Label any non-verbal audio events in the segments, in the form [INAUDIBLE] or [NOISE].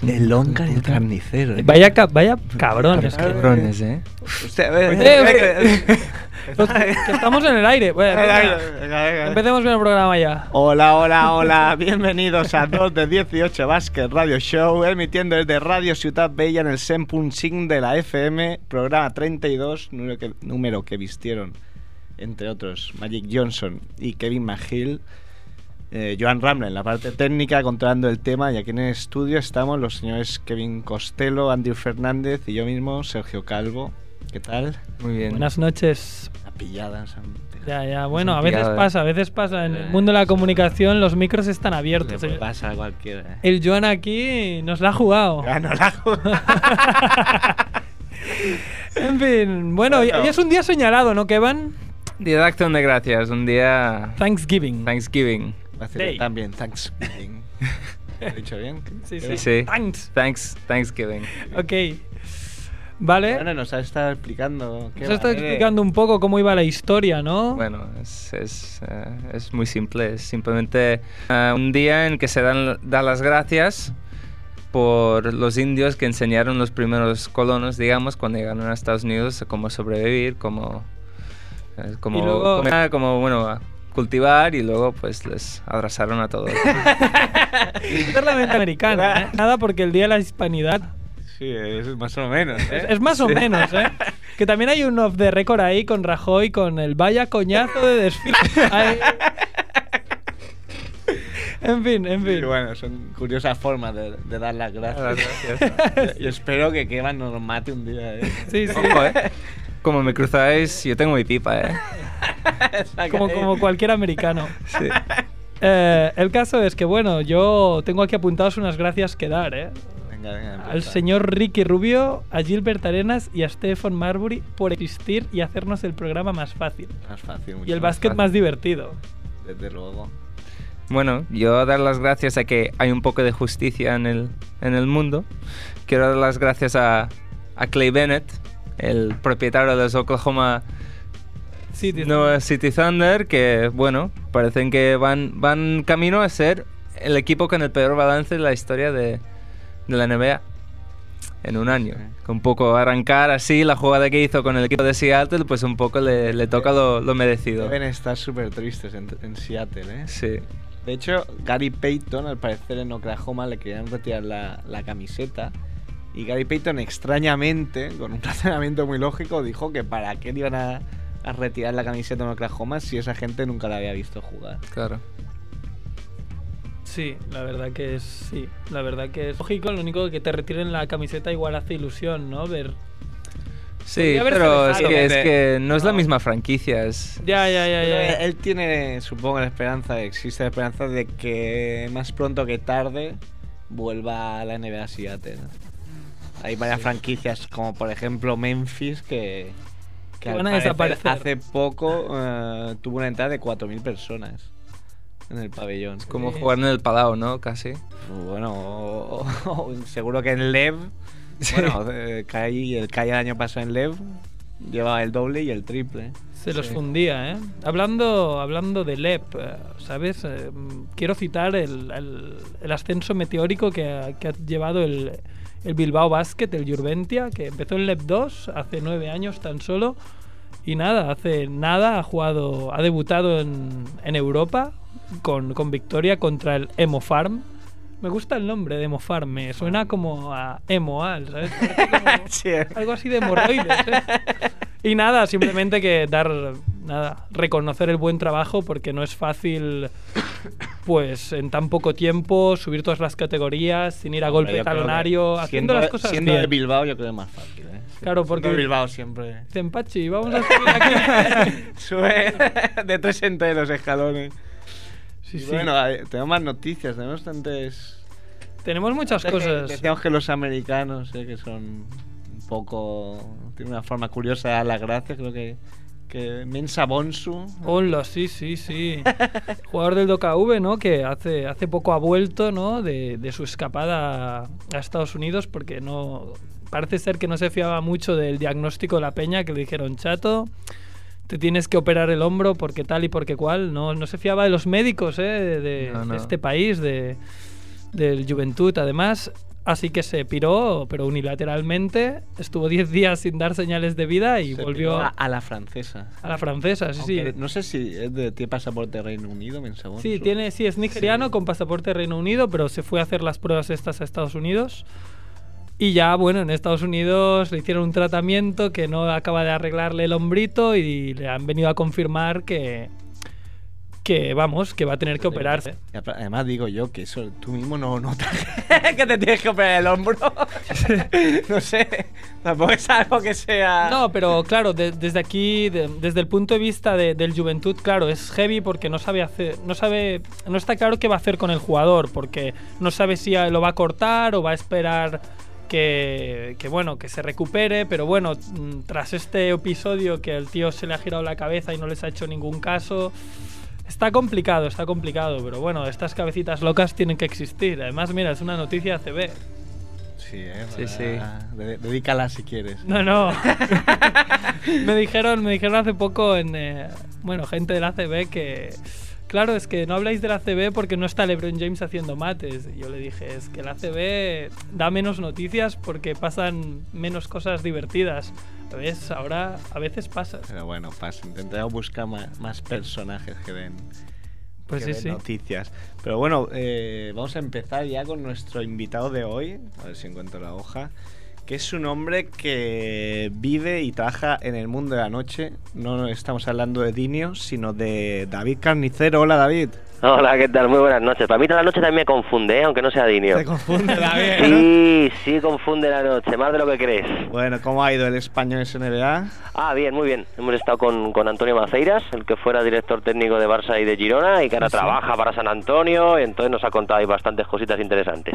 Su- El Longa y el carnicero. ¿eh? Vaya, ca- vaya cabrones. Cabrones, ¿eh? Eh, estamos en el aire. Bueno, venga, Venga, venga. empecemos con el programa ya. Hola, hola, hola. [LAUGHS] Bienvenidos a 2 de 18 Basket Radio Show, emitiendo desde Radio Ciudad Bella en el 100.5 de la FM, programa 32, número que, número que vistieron, entre otros, Magic Johnson y Kevin McHill. Eh, Joan Ramler en la parte técnica, controlando el tema, y aquí en el estudio estamos los señores Kevin Costello, Andrew Fernández y yo mismo, Sergio Calvo. ¿Qué tal? Muy bien. Buenas noches. La pillada. Ya, ya, bueno, a veces eh. pasa, a veces pasa. En el Eh, mundo de la comunicación los micros están abiertos. Le El, pasa a cualquiera. el Joan aquí nos la ha jugado. Ya no la [LAUGHS] En fin, bueno, hoy- Bueno. hoy es un día señalado, ¿no, Kevin? Día de acción de gracias, un día Thanksgiving. Thanksgiving. Day. También, Thanksgiving. ¿Lo he dicho bien? [LAUGHS] Sí, sí. Sí. Thanks. Thanks, Thanksgiving. Ok. Vale. Bueno, nos ha estado explicando. qué Nos va, está eh. explicando un poco cómo iba la historia, ¿no? Bueno, es, es, eh, es muy simple. Es simplemente eh, un día en que se dan, da las gracias por los indios que enseñaron los primeros colonos, digamos, cuando llegaron a Estados Unidos, cómo sobrevivir, cómo, eh, cómo, Y luego- comer, cómo, bueno, cultivar y luego pues les abrazaron a todos. [LAUGHS] Es la mente americana, ¿eh? Nada porque el Día de la Hispanidad Sí, es más o menos. ¿eh? es, es más o menos, ¿eh? [LAUGHS] Que también hay un off the record ahí con Rajoy con el vaya coñazo de desfile. Ahí. En fin, en Sí, fin. bueno, son curiosas formas de, de dar las gracias. gracias. [LAUGHS] y espero que Kevin nos mate un día. ¿eh? Sí, sí. Ojo, ¿eh? Como me cruzáis, yo tengo mi pipa, ¿eh? Como, como cualquier americano. Sí. Eh, el caso es que, bueno, yo tengo aquí apuntados unas gracias que dar, ¿eh? Venga, venga, Al señor Ricky Rubio, a Gilbert Arenas y a Stephen Marbury por existir y hacernos el programa más fácil. Más fácil, mucho Y el básquet fácil, más divertido. Desde luego. Bueno, yo dar las gracias a que hay un poco de justicia en el, en el mundo. Quiero dar las gracias a, a Clay Bennett, el propietario de los Oklahoma Sí, tío. no, City Thunder, que bueno, parecen que van, van camino a ser el equipo con el peor balance de la historia de, de la NBA en un año. Con un poco arrancar así la jugada que hizo con el equipo de Seattle, pues un poco le, le toca lo, lo merecido. Deben estar súper tristes en, en Seattle, ¿eh? Sí. De hecho, Gary Payton, al parecer en Oklahoma, le querían retirar la, la camiseta. Y Gary Payton, extrañamente, con un [LAUGHS] razonamiento muy lógico, dijo que para qué le iban a, a retirar la camiseta en Oklahoma si esa gente nunca la había visto jugar. Claro. Sí, la verdad que es. Sí, la verdad que es lógico. Lo único que te retiren la camiseta igual hace ilusión, ¿no? Ver. Sí, pero es que, es que no es la misma franquicia. Es, Ya, ya, ya, ya. él- él tiene, supongo, la esperanza, existe la esperanza de que más pronto que tarde vuelva a la NBA Seattle. Hay varias franquicias, como por ejemplo Memphis, que, Que al van a parecer desaparecer. hace poco eh, tuvo una entrada de 4.000 personas en el pabellón. como Sí. jugar en el Palau, ¿no? Casi. Bueno, o- o- o seguro que en Lev, Sí. bueno, eh, el Kai el año pasado en Lev llevaba el doble y el triple. Se los Sí. fundía, ¿eh? Hablando, hablando de LEP, eh, ¿sabes? Eh, quiero citar el, el- el ascenso meteórico que ha, que ha llevado el, el Bilbao Basket, el Jurventia, que empezó en LEP 2 hace nueve años tan solo. Y nada, hace nada ha jugado, ha debutado en, Europa con victoria contra el Emo Farm. Me gusta el nombre de Emo Farm, me suena como a Emoal, ¿sabes? [LAUGHS] Como- Sí. algo así de hemorroides. ¿eh? Y nada, simplemente que dar, nada, reconocer el buen trabajo porque no es fácil pues en tan poco tiempo subir todas las categorías sin ir a Hombre, golpe que talonario, haciendo siendo- las cosas siendo bien. de Bilbao yo creo que es más fácil, ¿eh? Claro, Siendo porque- de Bilbao siempre... Dicen, Pachi, vamos a subir aquí. [LAUGHS] Sube de tres enteros escalones. Sí, Y sí. Bueno, hay- tenemos más noticias, tenemos bastantes... Tenemos muchas Antes que cosas. Decíamos que los americanos, eh, que son un poco... Tienen una forma curiosa de dar las gracias, creo que... Que Mensa Bonsu... Hola, sí, sí, sí. [LAUGHS] Jugador del DKV, ¿no? Que hace, hace poco ha vuelto, ¿no? De, de su escapada a Estados Unidos porque no... Parece ser que no se fiaba mucho del diagnóstico de la peña, que le dijeron, chato, te tienes que operar el hombro porque tal y porque cual. No, no se fiaba de los médicos, ¿eh? De, de- No, no. de este país, de, del Juventud, además. Así que se piró, pero unilateralmente. Estuvo 10 días sin dar señales de vida y se volvió piró a, a, a la francesa. la francesa, sí, sí. Aunque No sé si es de, tiene pasaporte de Reino Unido, Mensa Bonsu. Sí, tiene, sí, es nigeriano con pasaporte de Reino Unido, pero se fue a hacer las pruebas estas a Estados Unidos. Y ya, bueno, en Estados Unidos le hicieron un tratamiento que no acaba de arreglarle el hombrito y le han venido a confirmar que, que vamos, que va a tener que operarse. Y apa- Además digo yo que eso tú mismo no notas [LAUGHS] que te tienes que operar el hombro. [LAUGHS] no sé, tampoco es algo que sea... No, pero claro, de- desde aquí, de- desde el punto de vista de- del Juventud, claro, es heavy porque no sabe hacer, no sabe, no está claro qué va a hacer con el jugador, porque no sabe si lo va a cortar o va a esperar que, que, bueno, que se recupere, pero bueno, mm, tras este episodio que el tío se le ha girado la cabeza y no les ha hecho ningún caso. Está complicado, está complicado, pero bueno, estas cabecitas locas tienen que existir. Además, mira, es una noticia CB. Sí, eh, Sí, para- de- Dedícala si quieres. No, no. [LAUGHS] me dijeron, me dijeron hace poco en eh, bueno, gente del ACB que claro, es que no habláis del ACB porque no está LeBron James haciendo mates. Y yo le dije, es que el ACB da menos noticias porque pasan menos cosas divertidas. ¿Ves? Ahora a veces pasa. Pero bueno, pasa. Intentaré buscar más, personajes que den, Pues que sí, den sí. noticias. Pero bueno, eh, vamos a empezar ya con nuestro invitado de hoy. A ver si encuentro la hoja. Que es un hombre que vive y trabaja en el mundo de la noche. No estamos hablando de Dinio, sino de David Carnicero. Hola, David. Hola, ¿qué tal? Muy buenas noches. Para mí toda la noche también me confunde, ¿eh? aunque no sea Dinio. Te confunde, David. ¿no? Sí, sí confunde la noche, más de lo que crees. Bueno, ¿cómo ha ido el español SNBA? Ah, bien, muy bien. Hemos estado con, con Antonio Maceiras, el que fuera director técnico de Barça y de Girona, y que ahora Sí. trabaja para San Antonio, y entonces nos ha contado ahí bastantes cositas interesantes.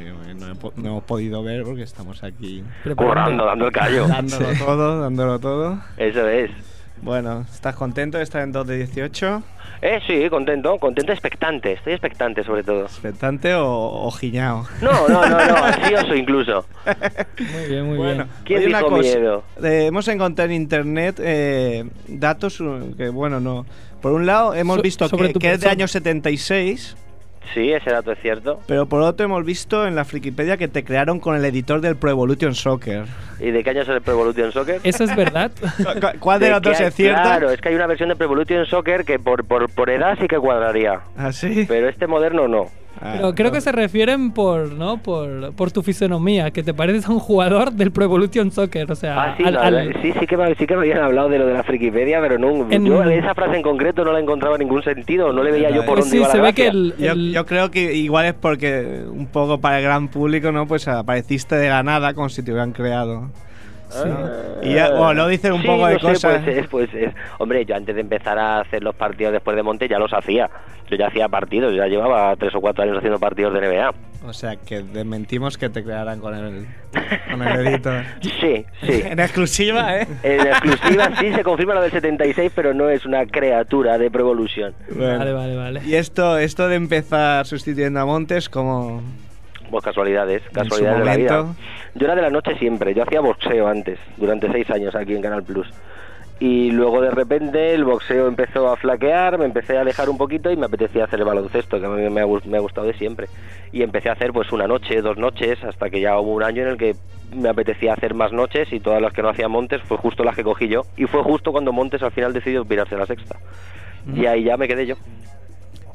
Sí, No, he po- no hemos podido ver porque estamos aquí Currando, dando el callo. dándolo todo, dándolo todo. Eso es. Bueno, ¿estás contento de estar en 2 de 18? Eh, sí, contento, contento, expectante. Estoy expectante sobre todo. ¿Expectante o, o giñao? No, no, no, no, [LAUGHS] ansioso incluso. Muy bien, muy bueno, bien. ¿Quién oye, una dijo cosa, miedo? eh, hemos encontrado en internet eh, datos uh, que, bueno, no. Por un lado, hemos So- visto sobre que, tu que es de año 76, Sí, ese dato es cierto. pero por otro hemos visto en la Frikipedia que te crearon con el editor del Pro Evolution Soccer. ¿Y de qué año es el Pro Evolution Soccer? ¿Eso es verdad? ¿Cu- cu- ¿Cuál de De los dos es cierto? Claro, es que hay una versión de Pro Evolution Soccer que por, por, por edad sí que cuadraría. ¿Ah, sí? Pero este moderno no. Ah, Pero creo que se refieren por, ¿no? Por, por tu fisonomía, que te pareces a un jugador [LAUGHS] del Pro Evolution Soccer, o sea, Ah, sí, al- no, al- sí, sí que, me, sí que me habían hablado de lo de la Frikipedia, pero no, En- yo esa frase en concreto no la encontraba ningún sentido, no le veía yo por Pues dónde sí, iba la ve que gracia. el, Yo, el- yo creo que igual es porque un poco para el gran público, ¿no? Pues apareciste de la nada como si te hubieran creado. Ah. Y ya, bueno, luego dicen un Sí, poco de no sé, cosas. Pues es, pues es. Hombre, yo antes de empezar a hacer los partidos después de Monte ya los hacía. Yo ya hacía partidos, ya llevaba tres o cuatro años haciendo partidos de NBA. O sea, que desmentimos que te crearan con el, con el editor. [LAUGHS] Sí, sí. En exclusiva, ¿eh? En exclusiva sí se confirma lo del 76, pero no es una criatura de Pro Evolution. Bueno. Vale, vale, vale. Y esto, esto de empezar sustituyendo a Montes, como Pues casualidades, casualidades de la vida. Yo era de la noche siempre, yo hacía boxeo antes, durante seis años aquí en Canal Plus. Y luego de repente el boxeo empezó a flaquear, me empecé a alejar un poquito y me apetecía hacer el baloncesto, que a mí me ha, gus- me ha gustado de siempre. Y empecé a hacer pues una noche, dos noches, hasta que ya hubo un año en el que me apetecía hacer más noches y todas las que no hacía Montes fue justo las que cogí yo. Y fue justo cuando Montes al final decidió pirarse a la sexta. Y ahí ya me quedé yo.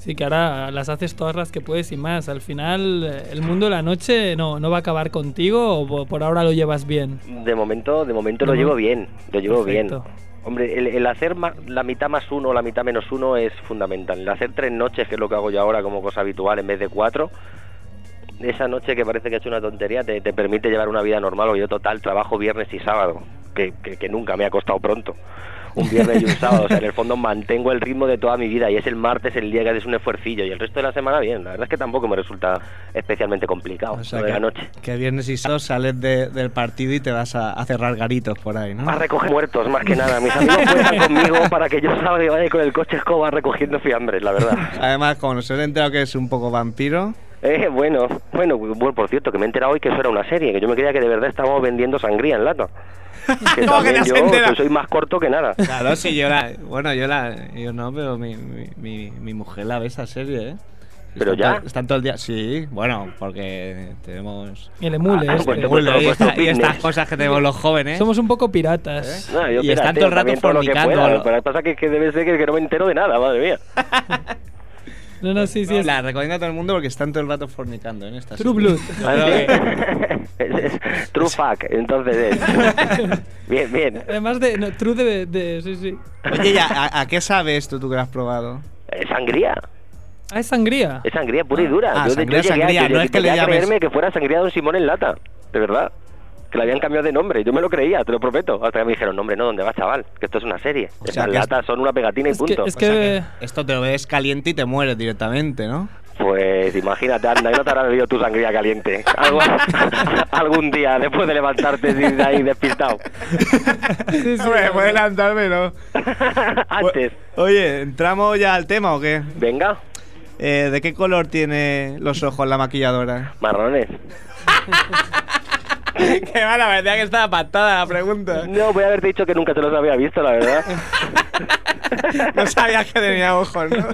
Sí, que ahora las haces todas las que puedes y más. Al final, eh, el mundo de la noche no, no va a acabar contigo o po- por ahora lo llevas bien. De momento, de momento lo llevo bien, lo llevo Perfecto. bien. Hombre, el, el hacer ma- la mitad más uno o la mitad menos uno es fundamental. El hacer tres noches, que es lo que hago yo ahora como cosa habitual, en vez de cuatro, esa noche que parece que ha hecho una tontería te, te permite llevar una vida normal. O yo total trabajo viernes y sábado, que, que- que nunca me ha costado pronto. Un viernes y un sábado, o sea, en el fondo mantengo el ritmo de toda mi vida y es el martes el día que es un esfuercillo y el resto de la semana bien. La verdad es que tampoco me resulta especialmente complicado O sea, que, la noche. que viernes y sábado sales de- del partido y te vas a, a cerrar garitos por ahí, ¿no? A recoger muertos, más que nada. Mis amigos [LAUGHS] cuentan conmigo para que yo salga y vaya con el coche escoba recogiendo fiambres, la verdad. Además, como nos he enterado que es un poco vampiro, Eh, bueno, bueno, bueno, por cierto, que me he enterado hoy que eso era una serie, que yo me creía que de verdad estábamos vendiendo sangría en lata. [LAUGHS] Que ¿Cómo que has yo que soy más corto que nada. Claro, sí, yo la. Bueno, yo la. Yo no, pero mi, mi, mi, mi mujer la ve esa serie, ¿eh? ¿Pero Están ya? Están todo el día. Sí, bueno, porque tenemos. El emule. Ah, este. pues te- Bueno, vuestro- y, esta- y estas cosas que tenemos los jóvenes. Somos un poco piratas. No, yo Y están todo el rato todo lo que fornicando. pueda, Pero lo que pasa que, que debe ser que, que no me entero de nada, madre mía. [LAUGHS] No, no, sí, sí. No, es la recomiendo a todo el mundo porque están todo el rato fornicando en esta True serie. Blood. [LAUGHS] True fuck, entonces es. [LAUGHS] Bien, bien. Además de. no, true de, de- Sí, sí. Oye, ¿y a, qué sabes tú, tú que lo has probado? Sangría. Ah, es sangría. Es sangría pura y dura. Ah, yo, sangría, yo llegué a- sangría, yo no es que le llames- creerme que fuera sangría Don Simón en lata. De verdad. Que le habían cambiado de nombre. Yo me lo creía, te lo prometo. Hasta que me dijeron, nombre, no, ¿dónde vas, chaval? Que esto es una serie. O sea, Estas que es- latas son una pegatina y Es que- punto. es O sea que- esto te lo ves caliente y te mueres directamente, ¿no? Pues imagínate, anda, y no te habrás bebido tu sangría caliente. Algo- [LAUGHS] algún día, después de levantarte de ahí despistado. Sí, sí. Hombre, puede levantarme, ¿no? [LAUGHS] Antes. Oye, ¿entramos ya al tema o qué? Venga, Eh, ¿De qué color tiene los ojos la maquilladora? marrones. [LAUGHS] [LAUGHS] Qué mala, verdad que estaba patada la pregunta. No, voy a haberte dicho que nunca te los había visto, la verdad. [LAUGHS] No sabía que tenía ojos, ¿no?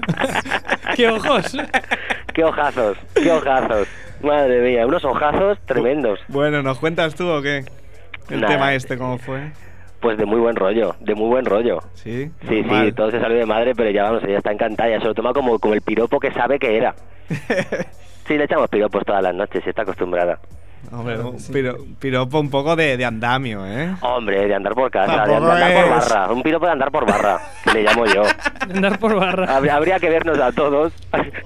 [LAUGHS] ¡Qué ojos! qué ojazos, qué ojazos. Madre mía, unos ojazos tremendos. Bueno, ¿nos cuentas tú o qué? El tema este, ¿cómo fue? Pues de muy buen rollo, de muy buen rollo. Sí, Sí, sí, todo se salió de madre, pero ya vamos, ella está encantada, ya se lo toma como, como el piropo que sabe que era. Sí, le echamos piropos todas las noches, está acostumbrada. Hombre, piro- piropo un poco de, de andamio, ¿eh? Hombre, de andar por casa, de, andar por barra, un piropo de andar por barra, que le llamo yo. Andar por barra. Habría, habría que vernos a todos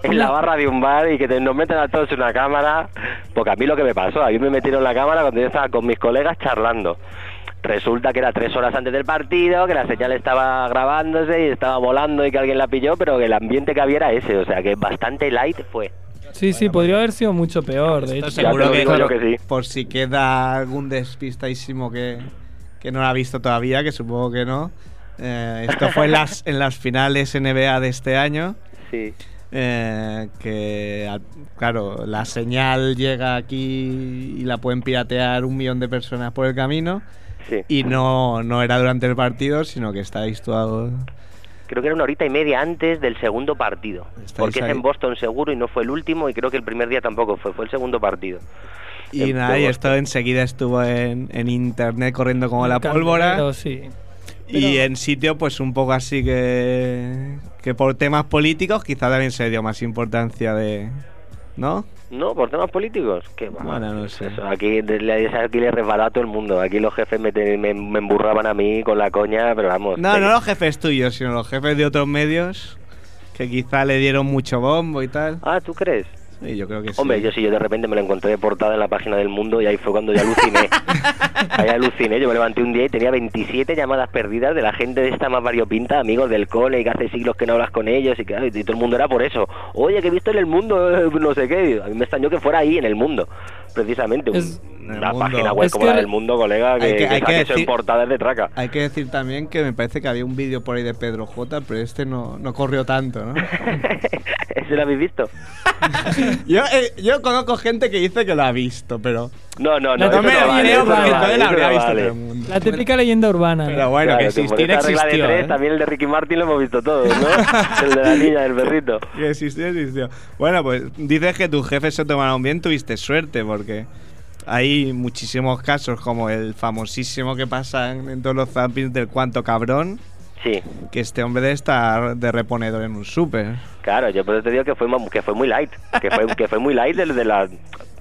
en la barra de un bar y que te- nos metan a todos en una cámara, porque a mí lo que me pasó, a mí me metieron en la cámara cuando yo estaba con mis colegas charlando. Resulta que era tres horas antes del partido, que la señal estaba grabándose y estaba volando y que alguien la pilló, pero que el ambiente que había era ese, o sea que bastante light fue. Sí, sí, podría haber sido mucho peor, de hecho. Seguro que, sí. por si queda algún despistadísimo que, que no lo ha visto todavía, que supongo que no. eh, esto fue en las, [LAUGHS] en las finales NBA de este año. Sí. eh, que claro, la señal llega aquí y la pueden piratear un millón de personas por el camino Sí. y no, no era durante el partido, sino que estáis todos... Creo que era una horita y media antes del segundo partido. Estáis Porque es en Boston seguro y no fue el último y creo que el primer día tampoco fue, fue el segundo partido. Y En- nada, y esto enseguida estuvo en, en internet corriendo como la pólvora. sí. Y Pero- en sitio, pues un poco así que. que por temas políticos, quizá también se dio más importancia de. ¿No? No, por temas políticos. ¿Qué va? Bueno, no sé. Eso, aquí, le, aquí le resbaló a todo el mundo. Aquí los jefes me, te- me, me emburraban a mí con la coña, pero vamos. No, te- no los jefes tuyos, sino los jefes de otros medios que quizá le dieron mucho bombo y tal. Ah, ¿tú crees? Sí, yo creo que sí. Hombre, yo sí, yo de repente me lo encontré de portada en la página del mundo y ahí fue cuando yo aluciné. [LAUGHS] ahí aluciné, yo me levanté un día y tenía 27 llamadas perdidas de la gente de esta más variopinta, amigos del cole, y que hace siglos que no hablas con ellos y que y todo el mundo era por eso. Oye, que he visto en el mundo, [LAUGHS] no sé qué. A mí me extrañó que fuera ahí en el mundo, precisamente. un- Es- una mundo. página web Es como que- la del mundo, colega, que, Hay que- que hay que eso en decir- portadas de traca. Hay que decir también que me parece que había un vídeo por ahí de Pedro J, pero este no, no corrió tanto, ¿no? [LAUGHS] ¿Ese lo habéis visto? [LAUGHS] yo, eh, yo conozco gente que dice que lo ha visto, pero. No, no, No no. me lo vale, porque vale, entonces la habría visto vale. todo el mundo. La típica leyenda urbana. Pero bueno, Claro, que existir existió. tres, ¿eh? También el de Ricky Martin lo hemos visto todos, ¿no? [LAUGHS] el de la niña, del perrito. Que existió, existió. Bueno, pues dices que tus jefes se tomaron bien, tuviste suerte, porque hay muchísimos casos, como el famosísimo que pasa en, todos los zappings del cuanto cabrón, Sí, que este hombre estar de reponedor en un súper. claro, yo por eso te digo que fue, que fue muy light, que fue, que fue muy light desde la...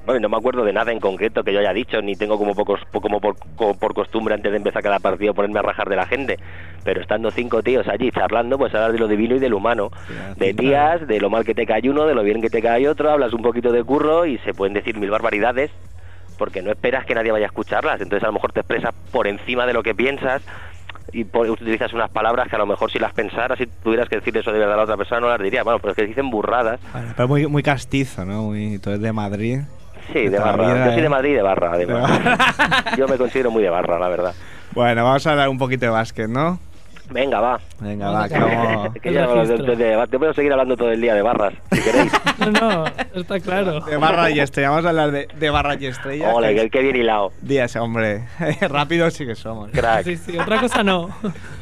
Bueno, no me acuerdo de nada en concreto que yo haya dicho, ni tengo como, pocos, como por, como por costumbre antes de empezar cada partido ponerme a rajar de la gente. Pero estando cinco tíos allí charlando, pues hablas de lo divino y del humano. De tías, de lo mal que te cae uno, de lo bien que te cae otro, hablas un poquito de curro y se pueden decir mil barbaridades porque no esperas que nadie vaya a escucharlas. Entonces a lo mejor te expresas por encima de lo que piensas y por- utilizas unas palabras que a lo mejor si las pensaras y tuvieras que decir eso de verdad a la otra persona no las diría. Bueno, pero es que dicen burradas. Bueno, pero muy, muy castizo, ¿no? Muy, tú eres de Madrid. Sí, de barra. vida, Yo soy ¿eh? de Madrid y de barra, además. [LAUGHS] Yo me considero muy de barra, la verdad. Bueno, vamos a hablar un poquito de básquet, ¿no? Venga, va. Venga, va, a que cambiar. vamos... [LAUGHS] Que El ya, registro. de- de- te puedo seguir hablando todo el día de barras, si queréis. [LAUGHS] No, no, está claro. De barra y estrella, vamos a hablar de, de barra y estrella. Ole, que que, que bien hilado. Días, hombre. [LAUGHS] Rápido sí que somos. Crack. Sí, sí, otra cosa no.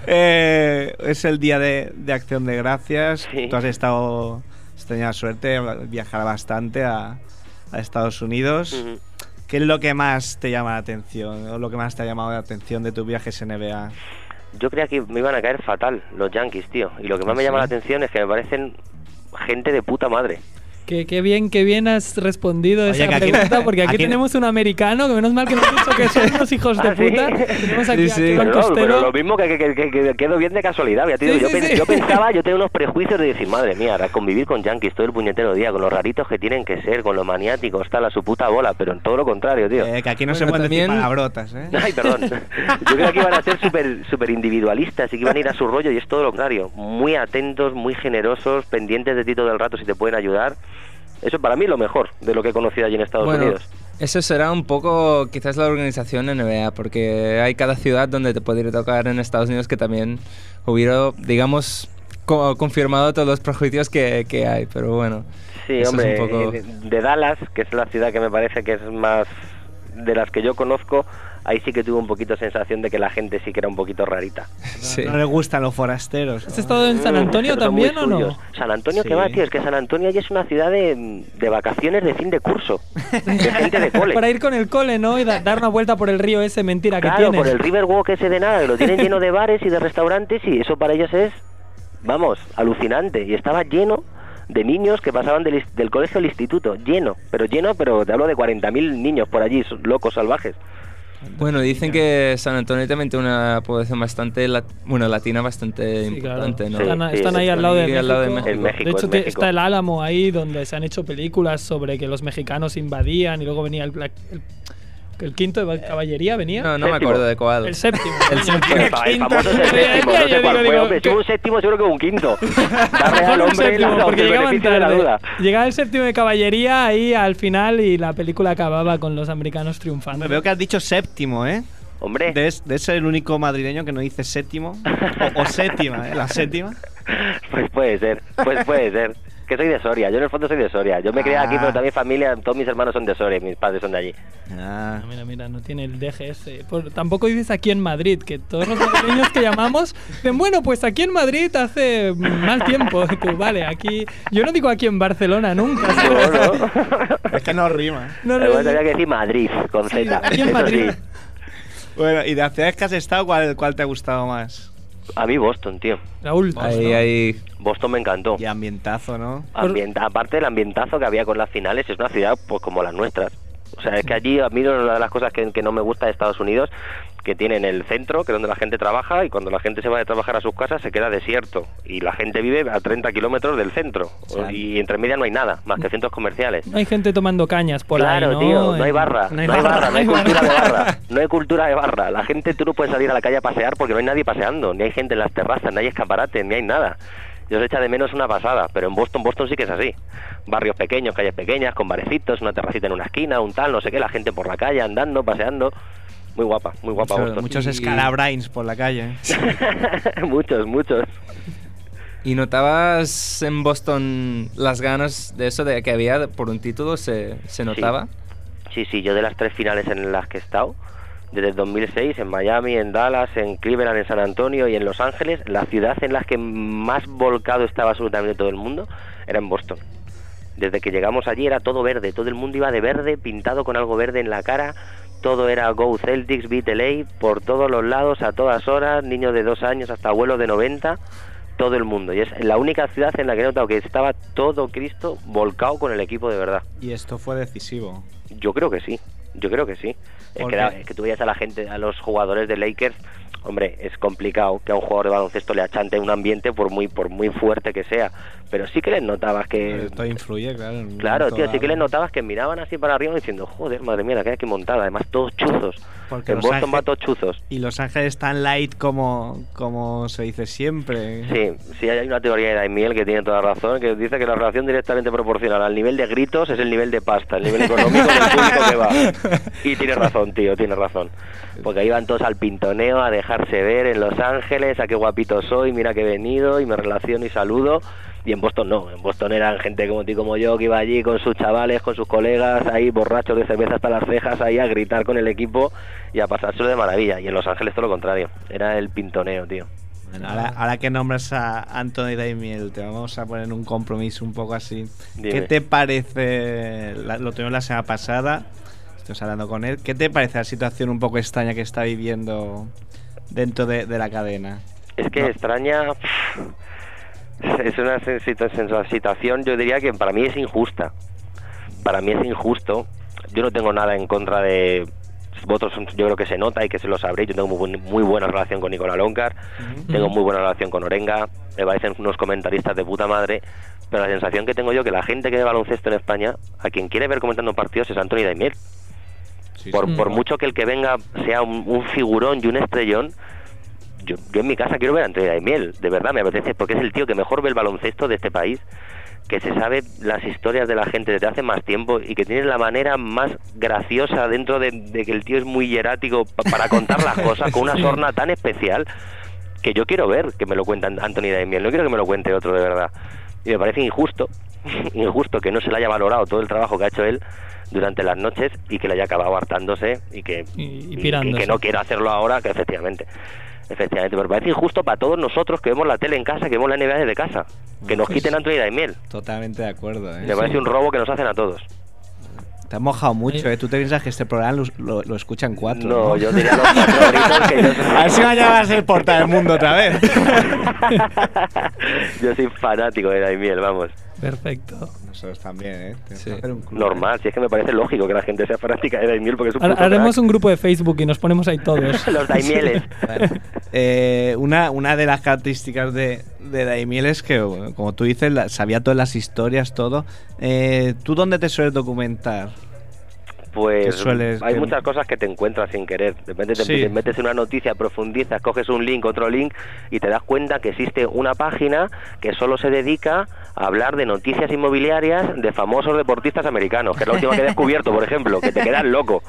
Eh, es el día de, de Acción de Gracias. Sí. Tú has estado, has tenido la suerte de viajar bastante a, a Estados Unidos. ¿Qué es lo que más te llama la atención o lo que más te ha llamado la atención de tus viajes NBA? Yo creía que me iban a caer fatal los Yankees, tío. Y lo que más me ¿Sí? llama la atención es que me parecen gente de puta madre. Qué, qué bien, qué bien has respondido Oye, esa que aquí- pregunta, porque aquí, aquí- tenemos un americano, que menos mal que nos has dicho que son unos hijos de ¿Ah, sí? puta. Tenemos aquí Sí, a sí. Pero, no, Costero. pero lo mismo que, que, que- que quedo bien de casualidad. ya yo, sí, pen- sí. yo pensaba, yo tenía unos prejuicios de decir, madre mía, ahora convivir con Yankees todo el puñetero día, con los raritos que tienen que ser, con los maniáticos, tal, a su puta bola, pero en todo lo contrario, tío. Eh, que aquí no se pueden decir también- palabrotas, ¿eh? [LAUGHS] Ay, perdón. Yo creo que iban a ser súper super individualistas y que iban a ir a su rollo y es todo lo contrario. Muy atentos, muy generosos, pendientes de ti todo el rato si te pueden ayudar. Eso para mí es lo mejor de lo que he conocido allí en Estados Bueno, Unidos. eso será un poco quizás la organización NBA, porque hay cada ciudad donde te puede ir a tocar en Estados Unidos que también hubiera, digamos, co- confirmado todos los prejuicios que, que hay, pero bueno. Sí, eso es hombre, un poco- eh, de Dallas, que es la ciudad que me parece que es más de las que yo conozco, ahí sí que tuve un poquito sensación de que la gente sí que era un poquito rarita. Sí. No le gustan los forasteros. ¿Has estado en San Antonio muy también o no? San Antonio, Sí. ¿qué va, tío? Es que San Antonio allí es una ciudad de, de vacaciones de fin de curso, de gente de cole. [LAUGHS] Para ir con el cole, ¿no? Y da- dar una vuelta por el río ese, mentira, que Claro, tienes. por el Riverwalk ese de nada, que lo tienen lleno de bares y de restaurantes y eso para ellos es, vamos, alucinante. Y estaba lleno de niños que pasaban del, is- del colegio al instituto, lleno, pero lleno, pero te hablo de 40.000 niños por allí, locos salvajes. Bueno, dicen que San Antonio también tiene una población bastante, lat- bueno, latina bastante Sí, claro. importante, ¿no? Sí, Están, sí, están ahí al lado, de, México. al lado de México. México, De hecho, México. está el Álamo ahí donde se han hecho películas sobre que los mexicanos invadían y luego venía el, Black- el, el quinto de caballería, venía. No, no me Séptimo. acuerdo de cuál. El séptimo. El coño. séptimo. El, el Quinto. famoso es el séptimo, no Yo sé digo, cuál fue. digo, Hombre, si que- hubo un séptimo, seguro que un quinto. [LAUGHS] Al un hombre séptimo, la- porque el llegaban de la tarde. duda. Llegaba el séptimo de caballería ahí al final y la película acababa con los americanos triunfando. Me veo que has dicho séptimo, ¿eh? Hombre, Debes, debes ser el único madrileño que no dice séptimo o, o séptima, ¿eh? La séptima. [LAUGHS] pues puede ser, pues puede ser. Que soy de Soria, yo en el fondo soy de Soria. Yo me crié aquí, Ah. pero también familia, todos mis hermanos son de Soria, mis padres son de allí. Ah. Ah, Mira, mira, no tiene el DGS. Por- tampoco dices aquí en Madrid, que todos los madrileños que llamamos dicen, bueno, pues aquí en Madrid hace mal tiempo. [LAUGHS] Tú, vale, aquí... Yo no digo aquí en Barcelona nunca. [LAUGHS] No, no. [LAUGHS] Es que no rima. No, no, Además, no. había que decir Madrid, con Sí, Z. aquí en Madrid. sí. Bueno, y de las ciudades que has estado, ¿cuál, cuál te ha gustado más? A mí Boston, tío. Raúl, Ahí, ¿no? ahí. Boston me encantó. Y ambientazo, ¿no? Ambienta- aparte del ambientazo que había con las finales, es una ciudad pues como las nuestras. O sea, es que allí a mí una de las cosas que, que no me gusta de Estados Unidos, que tienen el centro, que es donde la gente trabaja, y cuando la gente se va de trabajar a sus casas se queda desierto. Y la gente vive a 30 kilómetros del centro. sea, y entre medias no hay nada, más que centros comerciales. No hay gente tomando cañas por claro, ahí, ¿no? tío, no hay barra, no hay barra, no hay cultura de barra, no hay cultura de barra. La gente, tú no puedes salir a la calle a pasear porque no hay nadie paseando, ni hay gente en las terrazas, ni hay escaparates, ni hay nada. Yo se echa de menos una pasada, pero en Boston, Boston sí que es así. Barrios pequeños, calles pequeñas, con barecitos, una terracita en una esquina, un tal, no sé qué, la gente por la calle andando, paseando. Muy guapa, muy guapa Mucho- Boston. Muchos Y- scalabrains por la calle. [LAUGHS] muchos, muchos. ¿Y notabas en Boston las ganas de eso de que había por un título? ¿Se, se notaba? Sí, sí, yo de las tres finales en las que he estado, desde el 2006, en Miami, en Dallas, en Cleveland, en San Antonio y en Los Ángeles, la ciudad en la que más volcado estaba absolutamente todo el mundo era en Boston. Desde que llegamos allí era todo verde, todo el mundo iba de verde, pintado con algo verde en la cara, todo era Go Celtics, Beat LA, por todos los lados, a todas horas, niños de dos años hasta abuelos de 90, todo el mundo. Y es la única ciudad en la que he notado que estaba todo Cristo volcado con el equipo de verdad. Y esto fue decisivo. Yo creo que sí. Yo creo que sí. Es ¿Por que, era- es que tú veías a la gente, a los jugadores de Lakers, hombre, es complicado que a un jugador de baloncesto le achante un ambiente por muy por muy fuerte que sea, pero sí que les notabas que Esto influye, claro. Claro, tío, sí que les notabas que miraban así para arriba diciendo, joder, madre mía, la que hay aquí montada, además todos chuzos. Porque en Boston va todos chuzos. Y Los Ángeles tan light como, como se dice siempre. Sí, sí, hay una teoría de Daimiel que tiene toda razón, que dice que la relación directamente proporcional al nivel de gritos es el nivel de pasta, el nivel económico del público que va. Y tiene razón, tío, tiene razón. Porque ahí van todos al pintoneo, a dejarse ver en Los Ángeles, a qué guapito soy, mira que he venido y me relaciono y saludo. Y en Boston no, en Boston eran gente como ti, como yo, que iba allí con sus chavales, con sus colegas, ahí borrachos de cerveza hasta las cejas, ahí a gritar con el equipo y a pasárselo de maravilla. Y en Los Ángeles todo lo contrario, era el pintoneo, tío. Bueno, ahora, ahora que nombras a Anthony Daimiel, te vamos a poner un compromiso un poco así. Dime. ¿Qué te parece? la- lo tuvimos la semana pasada, estamos hablando con él. ¿Qué te parece la situación un poco extraña que está viviendo dentro de, de la cadena? Es que No. extraña. [LAUGHS] Es una situ- situ- situación, yo diría que para mí es injusta. Para mí es injusto. Yo no tengo nada en contra de. Vosotros yo creo que se nota y que se lo sabréis. Yo tengo muy, muy buena relación con Nicolás Loncar. Tengo muy buena relación con Orenga. Me parecen unos comentaristas de puta madre. Pero la sensación que tengo yo que la gente que ve baloncesto en España, a quien quiere ver comentando partidos es Anthony Daimiel. Sí, Por, sí. por mucho que el que venga sea un, un figurón y un estrellón, yo, yo en mi casa quiero ver a Antonio Daimiel, de verdad me apetece, porque es el tío que mejor ve el baloncesto de este país, que se sabe las historias de la gente desde hace más tiempo y que tiene la manera más graciosa dentro de, de que el tío es muy hierático pa- para contar las [LAUGHS] cosas con una sorna tan especial que yo quiero ver que me lo cuentan Anthony Daimiel, no quiero que me lo cuente otro de verdad. Y me parece injusto, [LAUGHS] injusto que no se le haya valorado todo el trabajo que ha hecho él durante las noches y que le haya acabado hartándose y que, Y- que no quiera hacerlo ahora, que efectivamente. Efectivamente, pero me parece injusto para todos nosotros que vemos la tele en casa, que vemos la NBA desde casa. Que nos Pues- quiten a Anthony Daimiel. Totalmente de acuerdo. ¿eh? Me parece un robo que nos hacen a todos. Te has mojado mucho, ¿eh? Tú te piensas que este programa lo, lo- lo escuchan cuatro. No, No, yo diría los cuatro gritos que yo [LAUGHS] A ver si mañana va a ser porta del mundo otra vez. [LAUGHS] yo soy fanático de Daimiel, vamos. Perfecto. Nosotros también, ¿eh? Sí. que hacer un club, Normal, si es que me parece lógico que la gente sea fanática de Daimiel porque es un Haremos crack. un grupo de Facebook y nos ponemos ahí todos. [LAUGHS] Los Daimieles. Bueno, eh, una, una de las características de, de Daimiel es que, bueno, como tú dices, la- sabía todas las historias, todo. Eh, ¿Tú dónde te sueles documentar? Pues ¿Qué sueles- hay muchas cosas que te encuentras sin querer. De repente te, Sí. te metes en una noticia, profundizas, coges un link, otro link y te das cuenta que existe una página que solo se dedica a hablar de noticias inmobiliarias de famosos deportistas americanos, que es la última que he descubierto, por ejemplo, que te quedas loco.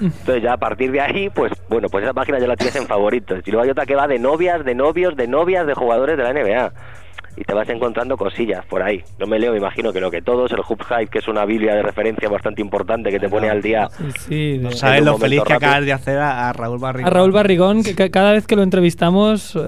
Entonces ya a partir de ahí, pues bueno, pues esa página ya la tienes en favoritos. Y luego hay otra que va de novias, de novios, de novias de jugadores de la NBA. Y te vas encontrando cosillas por ahí. No me leo, me imagino que lo que todos, el Hub Hype, que es una biblia de referencia bastante importante que te pone al día Sí, sí, de- No sabes lo feliz que rápido. acabas de hacer a, a Raúl Barrigón. A Raúl Barrigón, que ca- cada vez que lo entrevistamos, eh,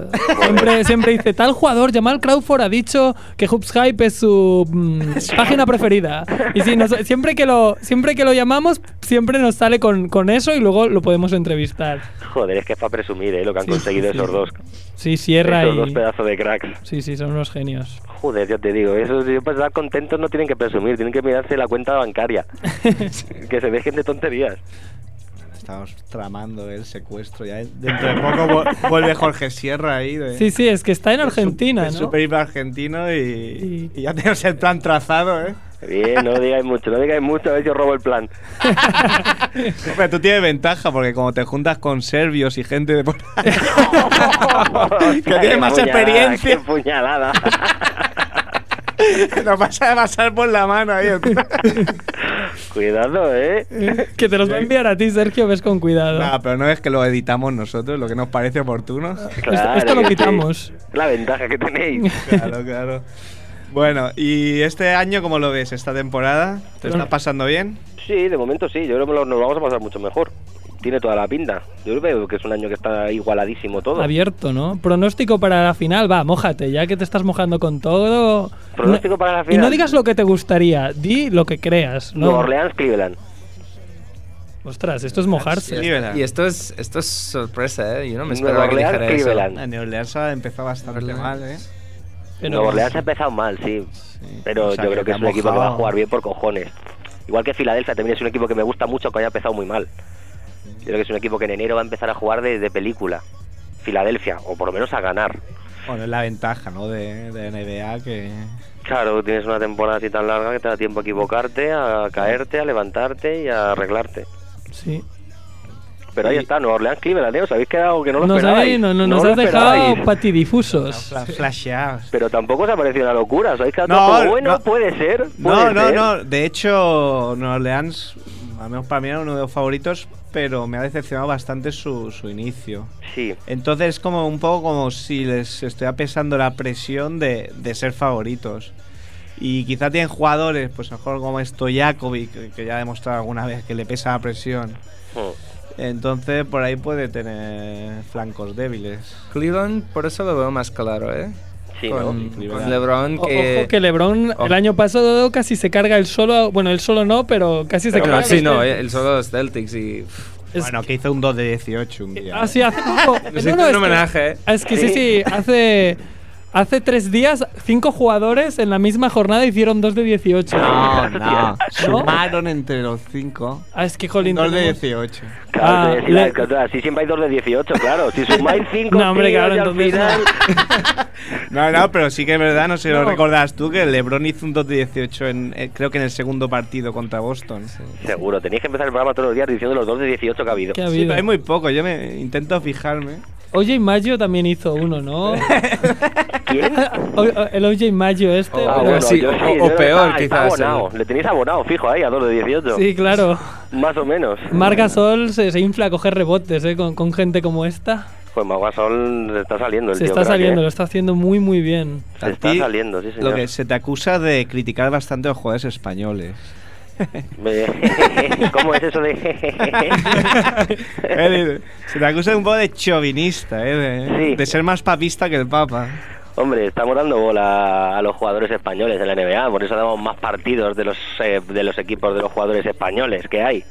siempre, siempre dice, tal jugador, Jamal Crawford ha dicho que Hoops Hype es su mm, [LAUGHS] página preferida. Y sí, nos- siempre, que lo, siempre que lo llamamos, siempre nos sale con, con eso y luego lo podemos entrevistar. Joder, es que es para presumir ¿eh? lo que han Sí, conseguido sí, esos sí. dos. Sí, Sierra esos dos y... pedazos de cracks. Sí, sí, son unos genios. Joder, ya te digo, esos yo para estar contentos no tienen que presumir, tienen que mirarse la cuenta bancaria. [LAUGHS] que se dejen de tonterías. Estamos tramando el secuestro. Ya dentro de poco vu- vuelve Jorge Sierra ahí. de- Sí, sí, es que está en Argentina, su- ¿no? super argentino y, Y- y ya tenemos el plan trazado, ¿eh? Bien, no digáis mucho, no digáis mucho, a ver si os robo el plan. [LAUGHS] Pero tú tienes ventaja porque como te juntas con serbios y gente de por ahí, [LAUGHS] que tiene más puñalada, experiencia, Qué puñalada. [LAUGHS] nos vas a pasar por la mano ahí. Cuidado, ¿eh? que te los va a enviar a ti, Sergio, ves con cuidado. No, pero no es que lo editamos nosotros, lo que nos parece oportuno. Claro esto lo que sí. quitamos. La ventaja que tenéis. Claro, claro. Bueno, ¿y este año cómo lo ves? ¿Esta temporada? ¿Te está pasando bien? Sí, de momento sí, yo creo que nos vamos a pasar mucho mejor. Tiene toda la pinta. Yo veo que es un año que está igualadísimo todo. Abierto, ¿no? Pronóstico para la final, va, mójate, ya que te estás mojando con todo. Pronóstico No- para la Y no final. digas lo que te gustaría, di lo que creas. ¿no? Nueva Orleans, Cleveland. Ostras, esto es mojarse. Y esto es, esto es sorpresa, ¿eh? Yo no me Nueva esperaba que dijera eso. Cleveland. New Orleans ha empezado bastante Orleans. mal, ¿eh? Pero- Nueva Orleans ha empezado mal, sí. Pero O sea, yo creo que es un equipo que va a jugar bien por cojones. Igual que Filadelfia también es un equipo que me gusta mucho, que haya empezado muy mal. Yo creo que es un equipo que en enero va a empezar a jugar de, de película. Filadelfia, o por lo menos a ganar. Bueno, es la ventaja, ¿no? De, de NBA que... Claro, tienes una temporada así tan larga que te da tiempo a equivocarte, a caerte, a levantarte y a arreglarte. Sí. Pero ahí está, Nueva Orleans Cleveland, ¿eh? Os habéis quedado que no lo Nos, esperabais. no- no- No nos has dejado patidifusos. Fla- flasheados. Pero tampoco os ha parecido una locura. Os habéis quedado No, bueno, no. puede ser. No, puede no, ser. no. De hecho, Nueva Orleans, al menos para mí era uno de los favoritos, pero me ha decepcionado bastante su, su inicio. Sí, Entonces es como un poco como si les estuviera pesando la presión de, de ser favoritos. Y quizá tienen jugadores, pues mejor como Stojakovic, que, que ya ha demostrado alguna vez que le pesa la presión. Mm. Entonces por ahí puede tener flancos débiles. Cleveland, por eso lo veo más claro, ¿eh? sí, con, ¿no? Con LeBron O- que... Ojo que LeBron Ojo. el año pasado casi se carga el solo. Bueno, él solo no, pero casi se carga. sí, los no, eh, el solo de los Celtics y... Es- Bueno, que hizo un 2 de 18 un día. Ah, sí, hace poco. [LAUGHS] No, un es que- homenaje, ¿eh? Es que sí, sí, hace. Hace tres días, cinco jugadores en la misma jornada hicieron dos de 18. No, [LAUGHS] no. Sumaron entre los cinco. Ah, es que, jolín. 2 de tenemos- 18. Claro, Ah, le- así siempre hay dos de 18, claro. Si sumáis [LAUGHS] 5 No, hombre, claro, al entonces final... [LAUGHS] No, no, pero sí que es verdad, no sé si lo No. recordás tú, que LeBron hizo un 2 de 18 en, eh, creo que en el segundo partido contra Boston. Seguro, tenéis que empezar el programa todos los días diciendo los dos de 18 que ha habido. ¿Qué ha Sí, habido? pero hay muy poco, yo me intento fijarme. OJ Maggio también hizo uno, ¿no? [LAUGHS] ¿Quién? O- o- el OJ Maggio este. Oh, Ah, bueno, sí, yo o- sí, o yo- peor, está- está quizás, abonado. Le tenéis abonado, fijo, ahí, a dos de 18. Sí, claro. Más o menos. Marga Sol se, se infla a coger rebotes, ¿eh? Con, con gente como esta. Pues Maguasol le está saliendo el Se tío está saliendo, ¿eh? lo está haciendo muy, muy bien. Se está saliendo, sí, señor. Lo que se te acusa de criticar bastante a los jugadores españoles. [LAUGHS] ¿Cómo es eso de...? [LAUGHS] Se te acusa un poco de chauvinista, ¿eh? de, Sí. de ser más papista que el Papa. Hombre, estamos dando bola a los jugadores españoles en la NBA, por eso damos más partidos de los eh, de los equipos de los jugadores españoles que hay.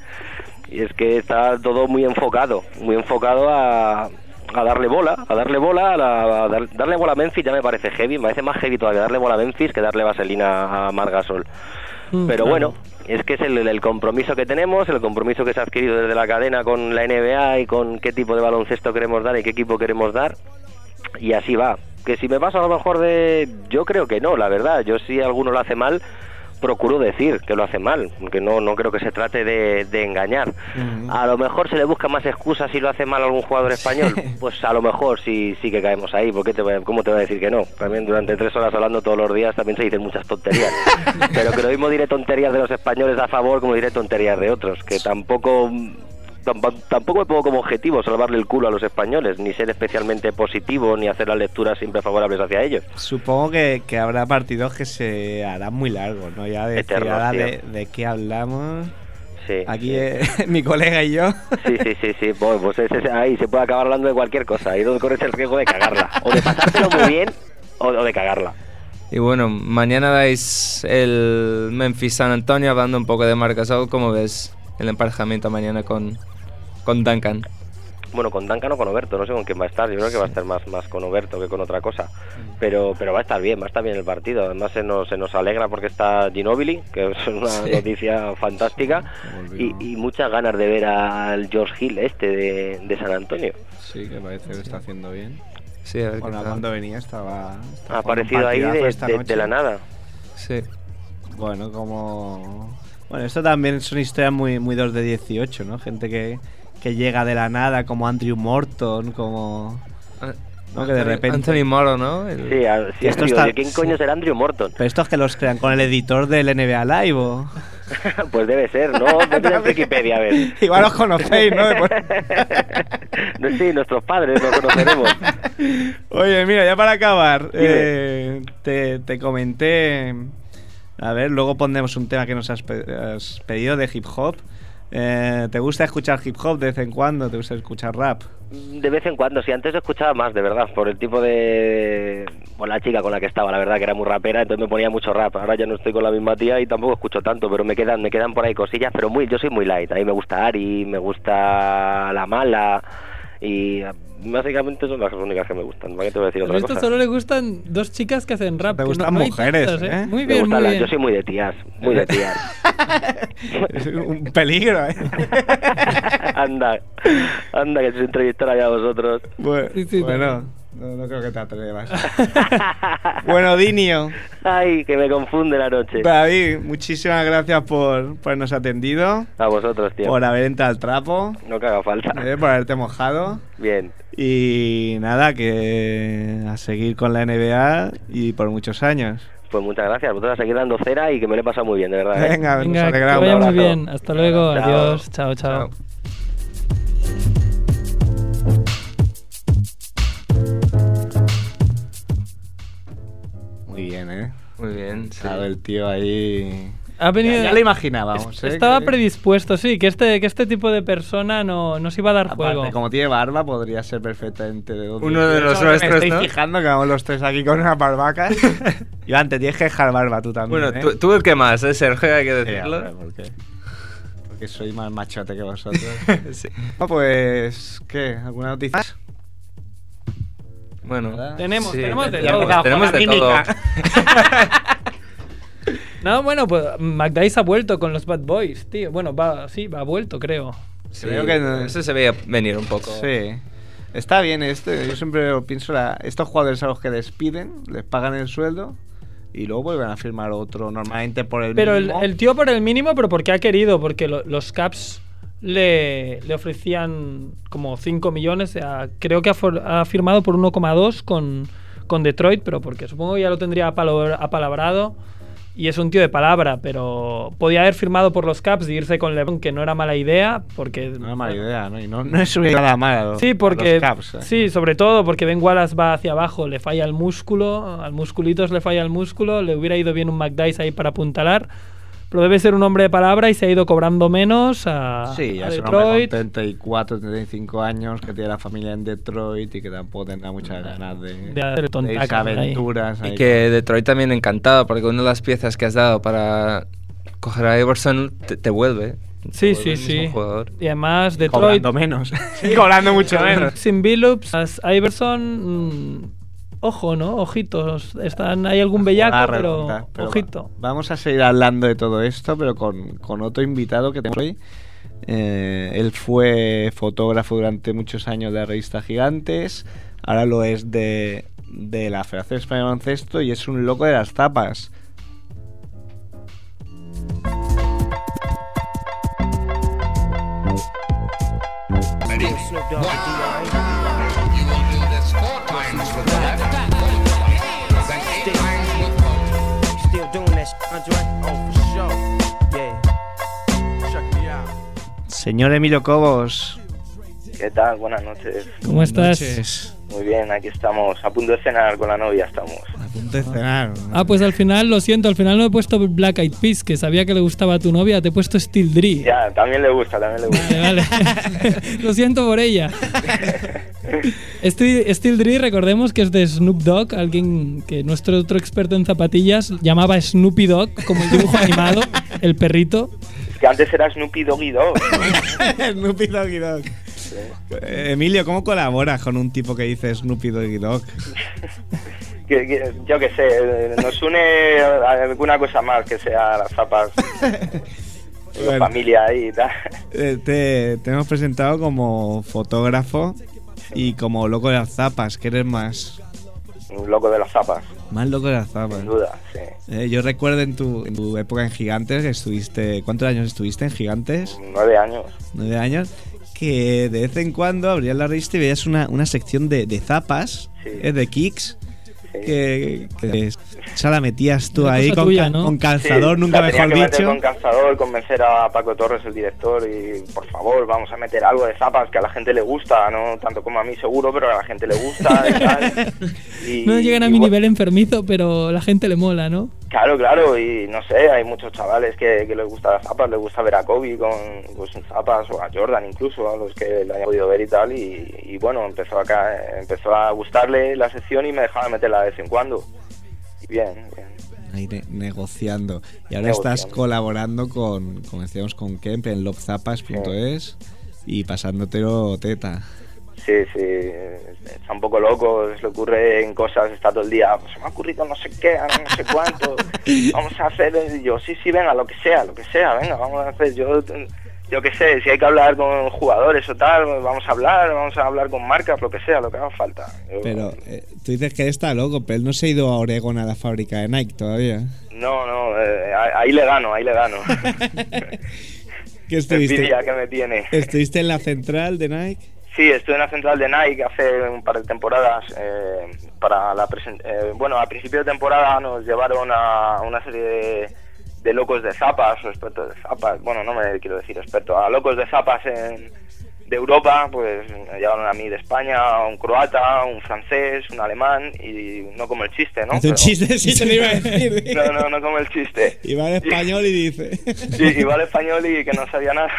Y es que está todo muy enfocado, muy enfocado a, a darle bola, a darle bola, a, la- a dar- darle bola a Memphis ya me parece heavy, me parece más heavy todavía darle bola a Memphis que darle vaselina a Margasol. Mm, Pero claro. bueno, es que es el, el compromiso que tenemos, el compromiso que se ha adquirido desde la cadena con la NBA y con qué tipo de baloncesto queremos dar y qué equipo queremos dar. Y así va. Que si me pasa a lo mejor de... Yo creo que no, la verdad. Yo si alguno lo hace mal, procuro decir que lo hace mal. Porque no, no creo que se trate de, de engañar. A lo mejor se le busca más excusas si lo hace mal algún jugador español. Pues a lo mejor sí, sí que caemos ahí. porque te ¿Cómo te voy a decir que no? También durante tres horas hablando todos los días también se dicen muchas tonterías. [LAUGHS] Pero que lo mismo diré tonterías de los españoles a favor como diré tonterías de otros. Que tampoco... Tampoco me pongo como objetivo salvarle el culo a los españoles, ni ser especialmente positivo, ni hacer las lecturas siempre favorables hacia ellos. Supongo que, que habrá partidos que se harán muy largos, ¿no? Ya de Eternos, de, de qué hablamos. Sí. Aquí sí. eh, [LAUGHS] mi colega y yo. Sí, sí, sí, sí. Pues, pues ese- ahí se puede acabar hablando de cualquier cosa. Ahí donde corres el riesgo de cagarla. O de pasártelo muy bien o, o de cagarla. Y bueno, mañana dais el Memphis San Antonio hablando un poco de Marc Gasol. ¿Cómo ves el emparejamiento mañana con, con Duncan? Bueno, con Duncan o con Oberto, no sé con quién va a estar. Yo creo que va a estar más, más con Oberto que con otra cosa. Pero, pero va a estar bien, va a estar bien el partido. Además se nos, se nos alegra porque está Ginobili, que es una [LAUGHS] Sí. noticia fantástica. Y, y muchas ganas de ver al George Hill este de, de San Antonio. Sí, que parece que lo está haciendo bien. Sí, a ver Bueno, cuando venía estaba. estaba Ha aparecido ahí de, esta de- noche. de la nada. Sí. Bueno, como. Bueno, esto también son historias muy, muy 2 de 18, ¿no? Gente que, que llega de la nada, como Andrew Morton, como. Ah, No, que de repente- Anthony Moro, ¿no? El- Sí, a- sí, esto digo, está- ¿de quién coño será Andrew Morton? Pero estos que los crean con el editor del NBA Live, o. [LAUGHS] pues debe ser, ¿no? [LAUGHS] Vete en Wikipedia a ver. Igual os conocéis, ¿no? No, [LAUGHS] sí, nuestros padres nos conoceremos. Oye, mira, ya para acabar, eh, te, te comenté. A ver, luego pondremos un tema que nos has pedido de hip hop. Eh, ¿Te gusta escuchar hip hop de vez en cuando? ¿Te gusta escuchar rap? De vez en cuando, sí, antes escuchaba más, de verdad, por el tipo de... Por la chica con la que estaba, la verdad, que era muy rapera, entonces me ponía mucho rap. Ahora ya no estoy con la misma tía y tampoco escucho tanto, pero me quedan me quedan por ahí cosillas, pero muy yo soy muy light. A mí me gusta Ari, me gusta La Mala Y ah, básicamente son las únicas que me gustan. ¿Para qué te voy a decir otra cosa? solo le gustan dos chicas que hacen rap. Te no- gustan no mujeres, tantas, ¿eh? Muy bien, muy bien. Yo soy muy de tías, muy de tías. Es [LAUGHS] un peligro, ¿eh? [LAUGHS] anda, anda, que se entrevistará ya a vosotros. Bueno, Sí, sí, bueno, no, no creo que te atrevas. [LAUGHS] bueno, Dinio, Ay, que me confunde la noche. David, muchísimas gracias por, por habernos atendido, A vosotros, tío. por haber entrado al trapo, No que haga falta. [LAUGHS] eh, por haberte mojado. Bien. Y nada, que a seguir con la NBA y por muchos años. Pues muchas gracias. Vosotros a seguir dando cera y que me lo he pasado muy bien, de verdad. ¿eh? Venga, nos Venga, que alegramos. vaya muy bien. Hasta luego. Chao. Adiós. Chao, chao. Bien, ¿eh? Muy bien. sí. Claro, el tío ahí... Ha venido. Ya, ya lo imaginábamos, ¿eh? Estaba Que- predispuesto, sí, que este, que este tipo de persona no, no se iba a dar Aparte, juego. como tiene barba, podría ser perfectamente de dos Uno de los Eso me nuestros, estoy ¿no? fijando que vamos los tres aquí con unas barbacas. [LAUGHS] Iván, te tienes que dejar barba tú también. Bueno, ¿eh? tú, tú el que más, ¿eh, Sergio? Hay que Sí, decirlo. hombre, ¿por qué? Porque soy más machote que vosotros. [LAUGHS] Sí. No, pues, ¿qué? ¿Alguna noticia? Bueno, ¿Verdad? Tenemos, sí. tenemos de Ya todo. Tenemos de todo. [LAUGHS] No, bueno, pues McDice ha vuelto con los Bad Boys, tío. Bueno, va, sí, va, ha vuelto, creo. Sí, Creo que no- Eso se veía venir un poco. Sí. Está bien este. Yo siempre pienso, la, estos jugadores a los que despiden, les pagan el sueldo y luego vuelven a firmar otro, normalmente por el Pero el, mínimo. el tío por el mínimo, pero porque ha querido, porque lo- los Caps le, le ofrecían como 5 millones. sea, creo que ha, for- ha firmado por 1,2 con, con Detroit, pero porque supongo que ya lo tendría apalabrado. Y es un tío de palabra, pero podía haber firmado por los Caps y irse con LeBron, que no era mala idea, porque... No es mala idea, ¿no? Y no, no es una idea mala. Sí, porque. Los Caps, ¿eh? Sí, sobre todo porque Ben Wallace va hacia abajo, le falla el músculo, al musculitos le falla el músculo, le hubiera ido bien un McDice ahí para apuntalar. Pero debe ser un hombre de palabra y se ha ido cobrando menos a, Sí, a es un hombre con Detroit. 34, 35 años que tiene la familia en Detroit y que tampoco tendrá muchas ganas de, De hacer de irse ahí. aventuras. Y que Detroit también encantado, porque una de las piezas que has dado para coger a Iverson te, te vuelve. Sí, sí, sí. jugador. Y además Detroit, cobrando menos. [LAUGHS] cobrando mucho [LAUGHS] menos. sin Billups, Iverson, mm, ojo, ¿no? Ojitos. Están, hay algún bellaco, pero, pero ojito. va- vamos a seguir hablando de todo esto, pero con, con otro invitado que tenemos hoy. Eh, él fue fotógrafo durante muchos años de la revista Gigantes, ahora lo es de, de la Federación Española de Baloncesto y es un loco de las tapas. Señor Emilio Cobos. ¿Qué tal? Buenas noches. ¿Cómo estás? noches. Muy bien, aquí estamos. A punto de cenar con la novia estamos. A punto de cenar. Ah, pues al final, lo siento, al final no he puesto Black Eyed Peas, que sabía que le gustaba a tu novia, te he puesto Steel Dre. Ya, también le gusta, también le gusta. Vale, vale. [LAUGHS] [LAUGHS] Lo siento por ella. [LAUGHS] Steel, Steel Dre, recordemos que es de Snoop Dogg, alguien que nuestro otro experto en zapatillas llamaba Snoopy Dog, como el dibujo animado, el perrito. Que antes era Snoopy Doggy Dog. [LAUGHS] Snoopy Doggy Dog. Emilio, ¿cómo colaboras con un tipo que dice Snoopy Doggy Dog? [LAUGHS] que, que- yo qué sé, nos une alguna cosa más que sea las zapas. [LAUGHS] Bueno. familia ahí y tal. Eh, te, te hemos presentado como fotógrafo y como loco de las zapas, que eres más, Un loco de las zapas, más loco de zapas. sin duda, sí. Eh, yo recuerdo en tu, en tu época en Gigantes que estuviste. ¿Cuántos años estuviste en Gigantes? Nueve años. Nueve años. Que de vez en cuando abrías la revista y veías una, una sección de, de zapas, Sí. eh, de kicks. Que, que esa la metías tú ahí con, tuya, ¿no? con calzador, Sí, nunca la tenía mejor que meter dicho. con calzador, convencer a Paco Torres, el director, y por favor, vamos a meter algo de zapas que a la gente le gusta, no tanto como a mí seguro, pero a la gente le gusta y [LAUGHS] tal. Y- No llegan a mi bueno, nivel enfermizo, pero la gente le mola, ¿no? Claro, claro, y no sé, hay muchos chavales que, que les gusta las zapas, les gusta ver a Kobe con, con sus zapas, o a Jordan incluso, a los que le hayan podido ver y tal, y, y bueno, empezó acá, eh, empezó a gustarle la sección y me dejaba meterla de vez en cuando. Y bien, bien. Ahí ne- negociando. Y ahora estás colaborando con, como decíamos, con Kemp en lovezapas.es y pasándotelo teta. Sí, sí, está un poco loco, se le ocurren cosas, está todo el día, pues se me ha ocurrido no sé qué, no sé cuánto, [LAUGHS] vamos a hacer, y yo, sí, sí, venga, lo que sea, lo que sea, venga, vamos a hacer, yo, yo qué sé, si hay que hablar con jugadores o tal, vamos a hablar, vamos a hablar con marcas, lo que sea, lo que haga falta. Yo- Pero eh, tú dices que está loco, pero él no se ha ido a Oregon a la fábrica de Nike todavía. No, no, eh, ahí le gano, ahí le gano. [LAUGHS] ¿Qué estuviste? Que me tiene. ¿Estuviste en la central de Nike? Sí, estuve en la central de Nike hace un par de temporadas. eh, para la eh, bueno, a principio de temporada nos llevaron a una serie de, de locos de zapas o expertos de zapas. Bueno, no me quiero decir experto, a locos de zapas en- de Europa. Pues me llevaron a mí de España, un croata, un francés, un alemán y no como el chiste, ¿no? Hace un chiste, sí, te lo iba a decir. [LAUGHS] No, no, no como el chiste. [LAUGHS] Y va en español y dice. [LAUGHS] Y, y va al español y que no sabía nada.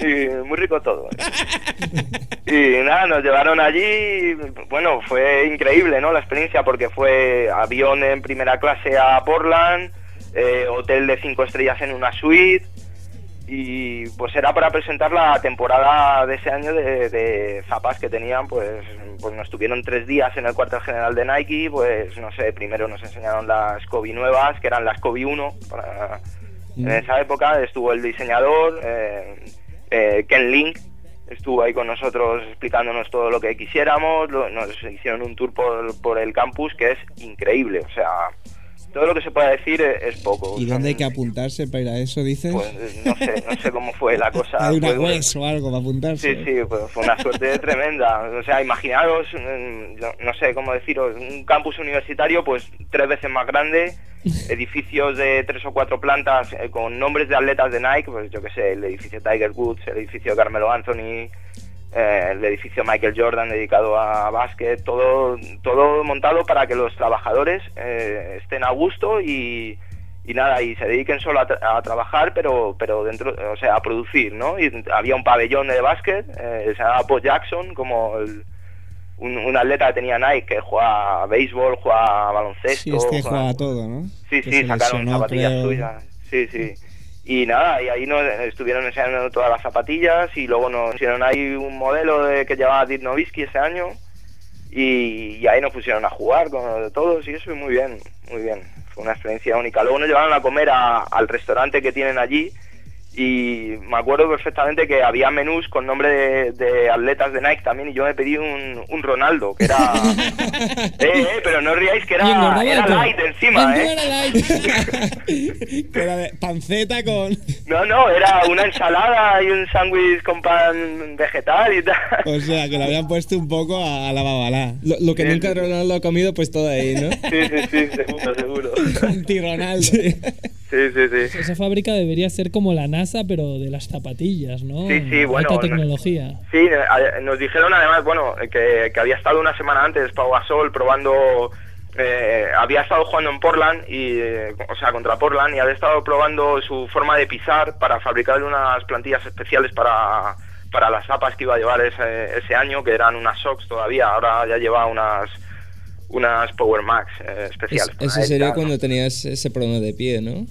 y muy rico todo. Y nada, nos llevaron allí. y, Bueno, fue increíble, ¿no? La experiencia porque fue avión en primera clase a Portland, eh, hotel de cinco estrellas en una suite. Y pues era para presentar la temporada de ese año de, de zapas que tenían, pues, pues nos tuvieron tres días en el cuartel general de Nike, pues no sé, primero nos enseñaron las Kobe nuevas, que eran las Kobe 1, para- en esa época estuvo el diseñador, eh, eh, Ken Link, estuvo ahí con nosotros explicándonos todo lo que quisiéramos, lo- nos hicieron un tour por, por el campus que es increíble, o sea, todo lo que se pueda decir es, es poco. ¿Y dónde hay que apuntarse para ir a eso, dices? Pues no sé, no sé cómo fue la cosa. [LAUGHS] hay una web o algo para apuntarse. Sí, sí, pues fue una suerte [LAUGHS] tremenda. O sea, imaginaros, mm, no- no sé cómo deciros, un campus universitario pues tres veces más grande, [LAUGHS] edificios de tres o cuatro plantas eh, con nombres de atletas de Nike, pues yo qué sé, el edificio Tiger Woods, el edificio Carmelo Anthony, eh, el edificio Michael Jordan dedicado a básquet, todo, todo montado para que los trabajadores eh, estén a gusto y, y nada, y se dediquen solo a, tra- a trabajar, pero, pero dentro, o sea, a producir, ¿no? Y había un pabellón de básquet, eh, se llamaba Bo Jackson, como el- un, un atleta que tenía Nike que juega a béisbol, juega a baloncesto. Sí, este juega- juega a todo, ¿no? Sí, Que sí, sacaron zapatillas creo. suyas. Sí, sí. Y nada, y ahí nos estuvieron enseñando todas las zapatillas y luego nos hicieron ahí un modelo de, que llevaba Dirk ese año y, y ahí nos pusieron a jugar con todos y eso muy bien, muy bien. Fue una experiencia única. Luego nos llevaron a comer a- al restaurante que tienen allí y me acuerdo perfectamente que había menús con nombre de, de atletas de Nike también y yo me pedí un, un Ronaldo, que era... [LAUGHS] eh, eh, pero no os riáis que era, era light encima, ¿eh? Era light. [LAUGHS] era de panceta con. No, no, era una ensalada y un sándwich con pan vegetal y tal. O sea, que le habían puesto un poco a, la babalá. Lo, lo que Sí, nunca. Ronaldo ha comido, pues todo ahí, ¿no? Sí, sí, sí, seguro, seguro. [LAUGHS] Anti-Ronaldo. Sí, sí, sí. Esa fábrica debería ser como la NASA, pero de las zapatillas, ¿no? Sí, sí, bueno, Alta tecnología. Sí, eh, nos dijeron además, bueno, que, que había estado una semana antes Pau Gasol probando, eh, había estado jugando en Portland, y, eh, o sea, contra Portland, y había estado probando su forma de pisar para fabricar unas plantillas especiales para, para las zapas que iba a llevar ese, ese año, que eran unas socks todavía, ahora ya lleva unas unas Power Max eh, Es- especiales. para eso sería cuando tenías ese problema de pie, ¿no?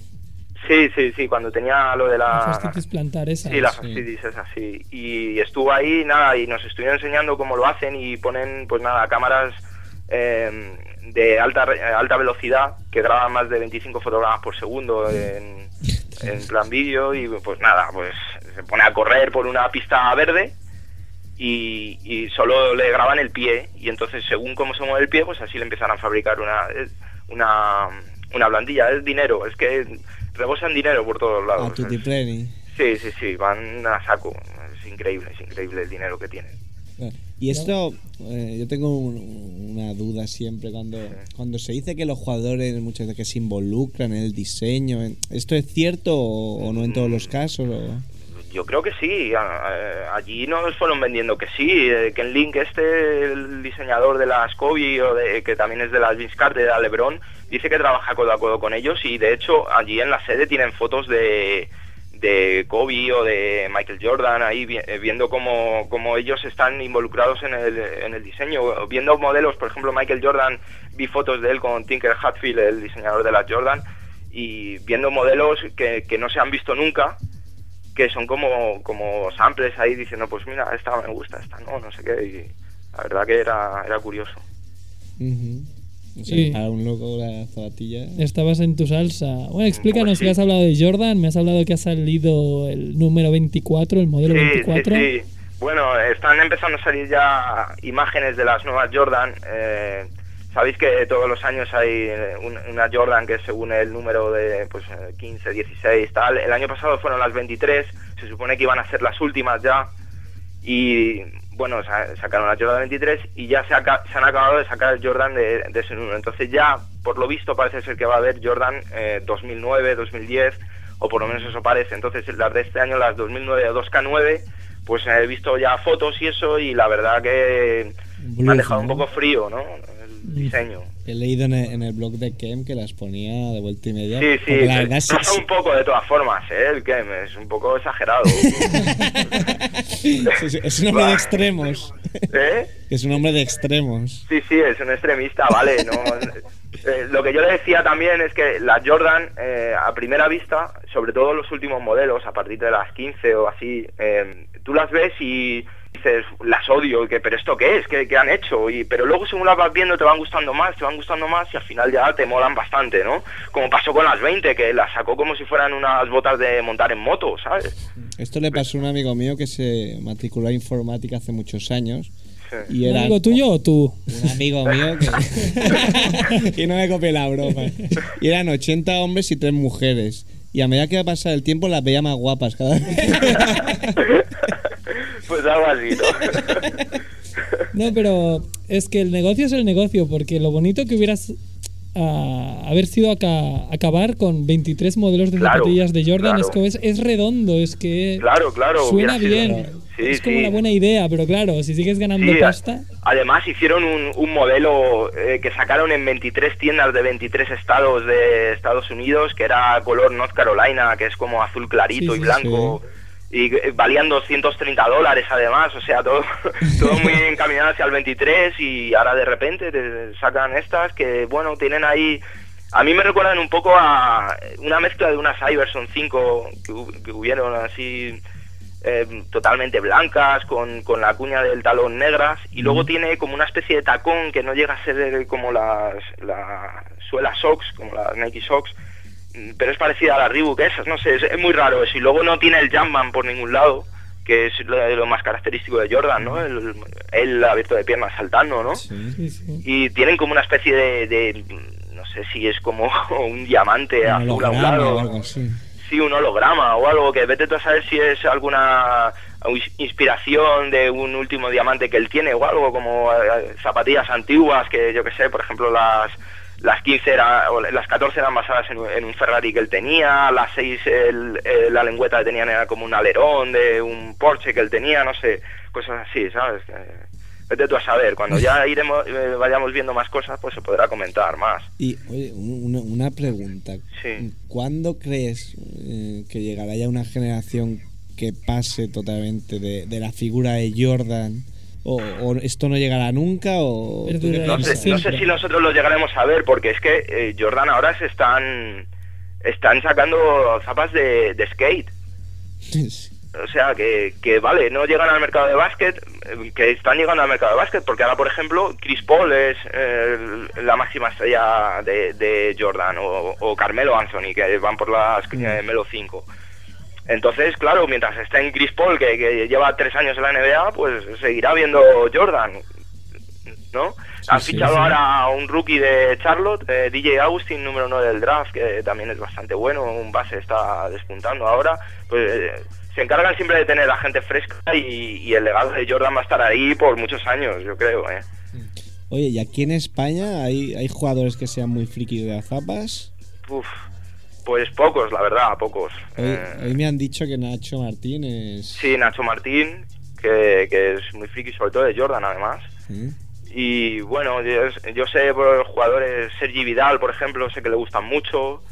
Sí, sí, sí, cuando tenía lo de La la... plantar esa. Sí, la sí. fastidies es así. Y estuvo ahí, nada, y nos estuvieron enseñando cómo lo hacen y ponen, pues nada, cámaras eh, de alta alta velocidad que graban más de 25 fotogramas por segundo en, en plan vídeo y pues nada, pues se pone a correr por una pista verde y, y solo le graban el pie y entonces según cómo se mueve el pie, pues así le empiezan a fabricar una una, una blandilla. Es dinero, es que rebosan dinero por todos A lados. tutti Es- pleni. Sí, sí, sí, van a saco. Es increíble, es increíble el dinero que tienen. Y esto, eh, yo tengo un- una duda siempre cuando, cuando se dice que los jugadores muchas veces que se involucran en el diseño. ¿Esto es cierto o, o no en todos los casos? o? Yo creo que sí. a- a- Allí nos fueron vendiendo que sí. eh, Que en Link, este, el diseñador de las Kobe, o de, que también es de las Vince de LeBron, dice que trabaja codo a codo con ellos y de hecho allí en la sede tienen fotos de, de Kobe o de Michael Jordan ahí eh, viendo cómo, cómo ellos están involucrados en el, en el diseño, viendo modelos, por ejemplo Michael Jordan, vi fotos de él con Tinker Hatfield, el diseñador de las Jordan, y viendo modelos que, que no se han visto nunca, que son como, como samples ahí diciendo, pues mira, esta me gusta, esta no, no sé qué. Y la verdad que era, era curioso. Ujú. O sea, Sí. para un loco la zapatilla. Estabas en tu salsa. Bueno, explícanos Pues sí. que has hablado de Jordan, me has hablado que ha salido el número 24, el modelo Sí, 24. sí, sí. Bueno, están empezando a salir ya imágenes de las nuevas Jordan. Eh, Sabéis que todos los años hay eh, un- una Jordan que es según el número de pues, eh, 15, 16, tal. El año pasado fueron las 23, se supone que iban a ser las últimas ya. Y bueno, sa- sacaron la Jordan 23 y ya se, se han acabado de sacar el Jordan de, de ese número. Entonces ya, por lo visto, parece ser que va a haber Jordan eh, 2009, 2010, o por lo menos eso parece. Entonces las de este año, las 2009 o 2K9, pues he visto ya fotos y eso y la verdad que me han dejado un poco frío, ¿no? Diseño. He leído en el, en el blog de Kem que las ponía de vuelta y media. Sí, sí, la verdad sí- pasa un poco de todas formas, ¿eh? El que es un poco exagerado. [LAUGHS] sí, sí, es un hombre de extremos. ¿Eh? Es un hombre de extremos. Sí, sí, es un extremista, vale. No, Eh, lo que yo le decía también es que la Jordan, eh, a primera vista, sobre todo los últimos modelos, a partir de las 15 o así, eh, tú las ves y dices, las odio, que, pero ¿esto qué es? ¿Qué, qué han hecho? Y, pero luego según las vas viendo te van gustando más, te van gustando más y al final ya te molan bastante, ¿no? Como pasó con las 20, que las sacó como si fueran unas botas de montar en moto, ¿sabes? Esto le pasó a un amigo mío que se matriculó a informática hace muchos años. Y ¿Un era amigo tuyo o tú? un amigo mío que... [LAUGHS] [LAUGHS] y no me copie la broma. Y eran 80 hombres y 3 mujeres. Y a medida que iba a pasar el tiempo las veía más guapas cada vez. [LAUGHS] pues algo así, ¿no? [LAUGHS] No, pero es que el negocio es el negocio, porque lo bonito que hubieras ah, haber sido aca- acabar con 23 modelos de Claro, zapatillas de Jordan claro. es que es, es redondo, es que Claro, claro, suena sido- bien. Sí, es como sí. una buena idea, pero claro, si sigues ganando Sí, pasta, Además hicieron un, un modelo eh, que sacaron en 23 tiendas de 23 estados de Estados Unidos, que era color North Carolina, que es como azul clarito y blanco. Y eh, valían 230 dólares además, o sea, todo, [LAUGHS] todo muy [LAUGHS] encaminado hacia el 23 y ahora de repente te sacan estas que, bueno, tienen ahí... A mí me recuerdan un poco a una mezcla de unas Iverson 5 que, que hubieron así eh, totalmente blancas, con, con la cuña del talón negras, y luego tiene como una especie de tacón que no llega a ser como las, la suela socks, como las Nike socks, pero es parecida a la Reebok esas, no sé, es, es muy raro eso, y luego no tiene el Jumpman por ningún lado, que es lo, lo más característico de Jordan, ¿no? El, el abierto de piernas saltando, ¿no? sí, sí. Y tienen como una especie de, de, no sé si es como [LAUGHS] un diamante Un azul a un lado algo sí, un holograma o algo, que vete tú a saber si es alguna ins- inspiración de un último diamante que él tiene o algo, como eh, zapatillas antiguas que yo que sé, por ejemplo las las 15 era, o las 14 eran basadas en, un- en un Ferrari que él tenía, las 6 el- eh, la lengüeta que tenían era como un alerón de un Porsche que él tenía, no sé, cosas así, ¿sabes? Eh, Vete tú a saber, cuando ya [LAUGHS] iremos, eh, vayamos viendo más cosas, pues se podrá comentar más. Y, oye, un- una, una pregunta. Sí. ¿Cuándo crees eh, que llegará ya una generación que pase totalmente de, de la figura de Jordan? ¿O, o esto no llegará nunca? O, ¿tú qué Perdurará No sé, no sé si nosotros lo llegaremos a ver, porque es que eh, Jordan ahora se están están sacando zapas de, de skate. [LAUGHS] O sea, que, que vale, no llegan al mercado de básquet, que están llegando al mercado de básquet, porque ahora, por ejemplo, Chris Paul es eh, la máxima estrella de, de Jordan, o, o Carmelo Anthony, que van por las eh, Melo 5. Entonces, claro, mientras esté en Chris Paul, que, que lleva tres años en la NBA, pues seguirá viendo Jordan, ¿no? Han sí, fichado sí. ahora a un rookie de Charlotte, eh, DJ Austin, número 9 del draft, que también es bastante bueno, un base está despuntando ahora. Pues eh, se encargan siempre de tener a gente fresca y, y el legado de Jordan va a estar ahí por muchos años, yo creo, ¿eh? Oye, ¿y aquí en España hay, hay jugadores que sean muy frikis de las zapas? Uf, pues pocos, la verdad, pocos. Hoy, Eh, hoy me han dicho que Nacho Martín es... sí, Nacho Martín, que, que es muy friki, sobre todo de Jordan, además. Y bueno, yo, yo sé por los jugadores, Sergi Vidal, por ejemplo, sé que le gustan mucho.